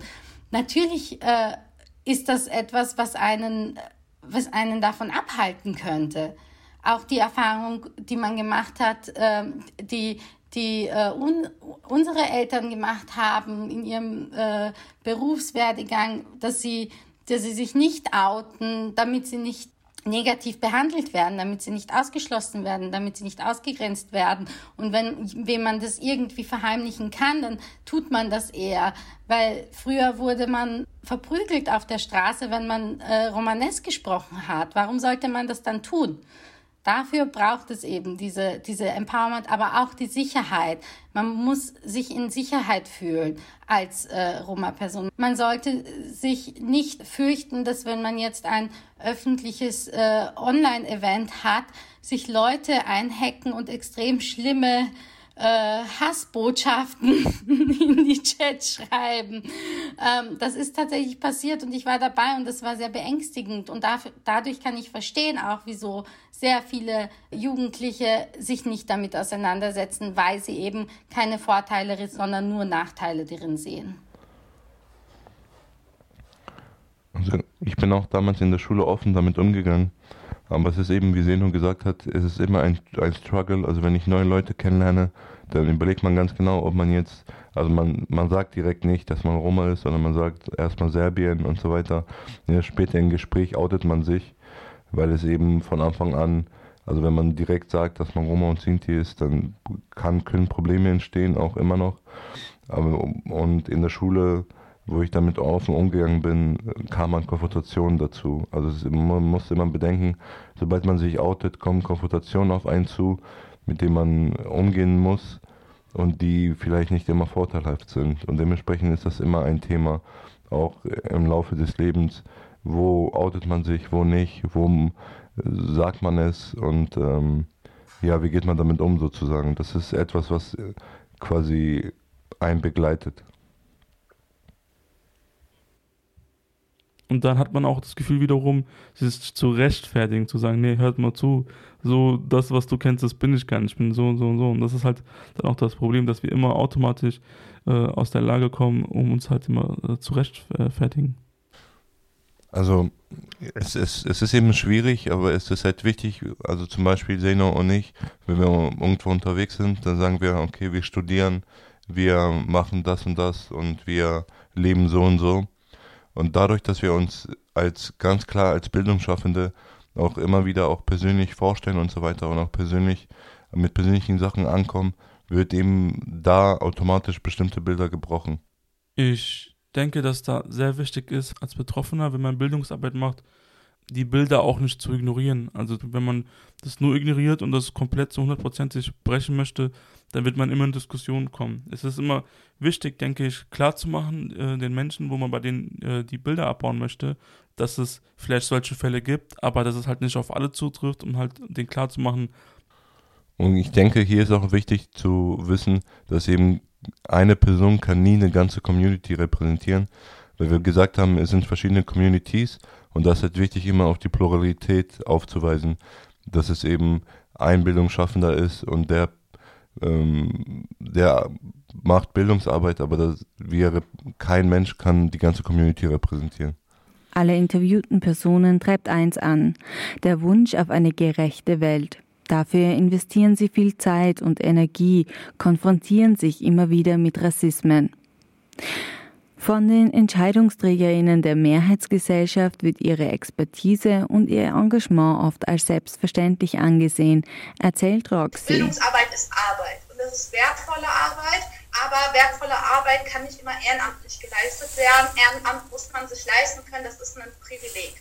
Natürlich äh, ist das etwas, was einen, was einen davon abhalten könnte. Auch die Erfahrung, die man gemacht hat, äh, die die äh, un unsere Eltern gemacht haben in ihrem äh, Berufswerdegang, dass sie, dass sie sich nicht outen, damit sie nicht negativ behandelt werden, damit sie nicht ausgeschlossen werden, damit sie nicht ausgegrenzt werden. Und wenn, wenn man das irgendwie verheimlichen kann, dann tut man das eher. Weil früher wurde man verprügelt auf der Straße, wenn man äh, Romanes gesprochen hat. Warum sollte man das dann tun? Dafür braucht es eben diese, diese Empowerment, aber auch die Sicherheit. Man muss sich in Sicherheit fühlen als äh, Roma-Person. Man sollte sich nicht fürchten, dass wenn man jetzt ein öffentliches äh, Online-Event hat, sich Leute einhacken und extrem schlimme äh, Hassbotschaften in die Chats schreiben. Ähm, das ist tatsächlich passiert und ich war dabei und das war sehr beängstigend. Und dafür, dadurch kann ich verstehen auch, wieso sehr viele Jugendliche sich nicht damit auseinandersetzen, weil sie eben keine Vorteile, sondern nur Nachteile darin sehen. Also ich bin auch damals in der Schule offen damit umgegangen. Aber es ist eben, wie Seno gesagt hat, es ist immer ein, ein Struggle. Also wenn ich neue Leute kennenlerne, dann überlegt man ganz genau, ob man jetzt, also man, man sagt direkt nicht, dass man Roma ist, sondern man sagt erstmal Serbien und so weiter. Ja, später im Gespräch outet man sich, weil es eben von Anfang an, also wenn man direkt sagt, dass man Roma und Sinti ist, dann kann, können Probleme entstehen, auch immer noch. Aber, und in der Schule wo ich damit offen umgegangen bin, kam man Konfrontationen dazu. Also es, man muss immer bedenken, sobald man sich outet, kommen Konfrontationen auf einen zu, mit denen man umgehen muss und die vielleicht nicht immer vorteilhaft sind. Und dementsprechend ist das immer ein Thema, auch im Laufe des Lebens, wo outet man sich, wo nicht, wo sagt man es und ähm, ja, wie geht man damit um sozusagen. Das ist etwas, was quasi einen begleitet. Und dann hat man auch das Gefühl wiederum, sich zu rechtfertigen, zu sagen, nee, hört mal zu, so das, was du kennst, das bin ich gar nicht, ich bin so und so und so. Und das ist halt dann auch das Problem, dass wir immer automatisch äh, aus der Lage kommen, um uns halt immer äh, zu rechtfertigen. Also es ist, es ist eben schwierig, aber es ist halt wichtig, also zum Beispiel Zeno und ich, wenn wir irgendwo unterwegs sind, dann sagen wir, okay, wir studieren, wir machen das und das und wir leben so und so. Und dadurch, dass wir uns als ganz klar als Bildungsschaffende auch immer wieder auch persönlich vorstellen und so weiter und auch persönlich mit persönlichen Sachen ankommen, wird eben da automatisch bestimmte Bilder gebrochen. Ich denke, dass da sehr wichtig ist, als Betroffener, wenn man Bildungsarbeit macht, die Bilder auch nicht zu ignorieren. Also wenn man das nur ignoriert und das komplett zu hundertprozentig brechen möchte, dann wird man immer in Diskussionen kommen. Es ist immer wichtig, denke ich, klarzumachen äh, den Menschen, wo man bei denen äh, die Bilder abbauen möchte, dass es vielleicht solche Fälle gibt, aber dass es halt nicht auf alle zutrifft, um halt den klarzumachen. Und ich denke, hier ist auch wichtig zu wissen, dass eben eine Person kann nie eine ganze Community repräsentieren, weil wir gesagt haben, es sind verschiedene Communities und das ist wichtig, immer auf die Pluralität aufzuweisen, dass es eben ein Bildungsschaffender ist und der ähm, der macht Bildungsarbeit, aber das, wir, kein Mensch kann die ganze Community repräsentieren. Alle interviewten Personen treibt eins an, der Wunsch auf eine gerechte Welt. Dafür investieren sie viel Zeit und Energie, konfrontieren sich immer wieder mit Rassismen. Von den Entscheidungsträgerinnen der Mehrheitsgesellschaft wird ihre Expertise und ihr Engagement oft als selbstverständlich angesehen, erzählt Roxy. Bildungsarbeit ist Arbeit und das ist wertvolle Arbeit, aber wertvolle Arbeit kann nicht immer ehrenamtlich geleistet werden. Ehrenamt muss man sich leisten können, das ist ein Privileg.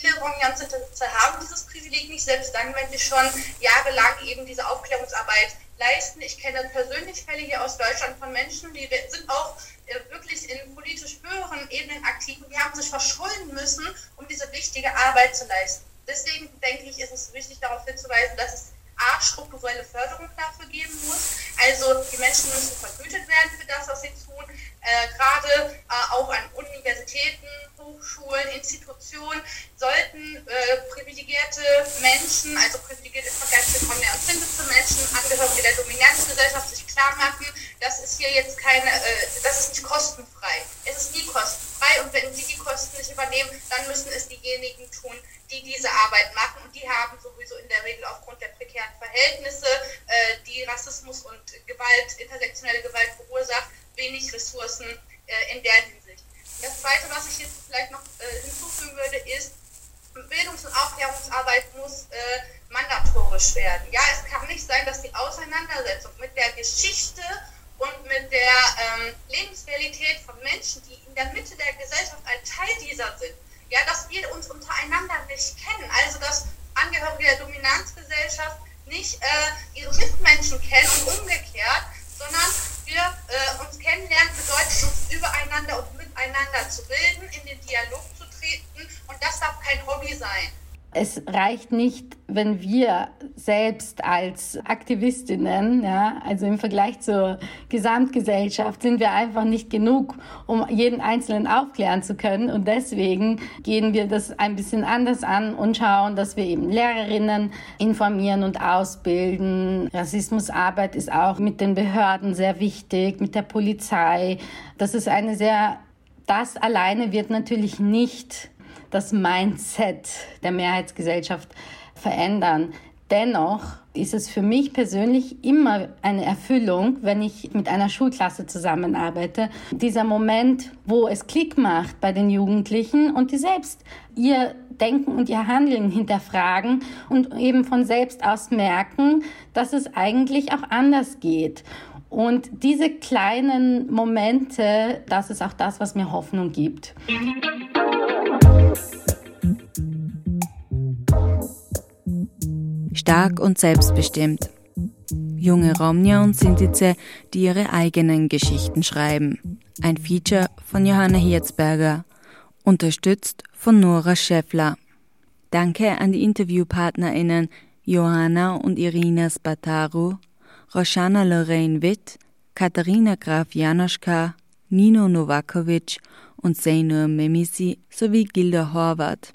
Viele Romjanzitze haben dieses Privileg nicht, selbst dann, wenn sie schon jahrelang eben diese Aufklärungsarbeit leisten. Ich kenne persönlich Fälle hier aus Deutschland von Menschen, die sind auch äh, wirklich in politisch höheren Ebenen aktiv und die haben sich verschulden müssen, um diese wichtige Arbeit zu leisten. Deswegen denke ich, ist es wichtig darauf hinzuweisen, dass es A, strukturelle Förderung dafür geben muss. Also die Menschen müssen vergütet werden für das, was sie tun. Äh, Gerade äh, auch an Universitäten, Hochschulen, Institutionen sollten äh, privilegierte Menschen, also privilegierte im Vergleich zu von der empfindete Menschen, Angehörige der Dominanzgesellschaft, sich klar machen, das ist hier jetzt keine, äh, das ist nicht kostenfrei. Es ist nie kostenfrei und wenn sie die Kosten nicht übernehmen, dann müssen es diejenigen tun, die diese Arbeit machen und die haben sowieso in der Regel aufgrund der prekären Verhältnisse, äh, die Rassismus und Gewalt, intersektionelle Gewalt verursacht, wenig Ressourcen äh, in der Hinsicht. Das Zweite, was ich jetzt vielleicht noch äh, hinzufügen würde, ist, Bildungs- und Aufklärungsarbeit muss äh, mandatorisch werden. Ja, es kann nicht sein, dass die Auseinandersetzung mit der Geschichte und mit der ähm, Lebensrealität von Menschen, die in der Mitte der Gesellschaft ein Teil dieser sind, ja, dass wir uns untereinander nicht kennen. Also, dass Angehörige der Dominanzgesellschaft nicht äh, ihre Mitmenschen kennen und umgekehrt, sondern wir äh, uns kennenlernen bedeutet, uns übereinander und miteinander zu bilden, in den Dialog zu treten und das darf kein Hobby sein. Es reicht nicht, wenn wir selbst als Aktivistinnen, ja, also im Vergleich zur Gesamtgesellschaft, sind wir einfach nicht genug, um jeden Einzelnen aufklären zu können. Und deswegen gehen wir das ein bisschen anders an und schauen, dass wir eben Lehrerinnen informieren und ausbilden. Rassismusarbeit ist auch mit den Behörden sehr wichtig, mit der Polizei. Das ist eine sehr, das alleine wird natürlich nicht das Mindset der Mehrheitsgesellschaft verändern. Dennoch ist es für mich persönlich immer eine Erfüllung, wenn ich mit einer Schulklasse zusammenarbeite. Dieser Moment, wo es Klick macht bei den Jugendlichen und die selbst ihr Denken und ihr Handeln hinterfragen und eben von selbst aus merken, dass es eigentlich auch anders geht. Und diese kleinen Momente, das ist auch das, was mir Hoffnung gibt. Stark und selbstbestimmt. Junge Romnia und Sintize, die ihre eigenen Geschichten schreiben. Ein Feature von Johanna Hirzberger, unterstützt von Nora Schäffler. Danke an die InterviewpartnerInnen Johanna und Irina Spataru, Roshana Lorraine Witt, Katharina Graf Janoschka, Nino Novakovic und Seinur Memisi sowie Gilda Horvath.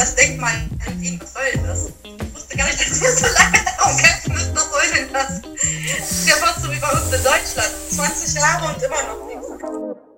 Das Denkmal Wien. Was soll das? Ich wusste gar nicht, dass wir so lange darum kämpfen müssen. Was soll denn das? Das ist ja fast so wie bei uns in Deutschland. 20 Jahre und immer noch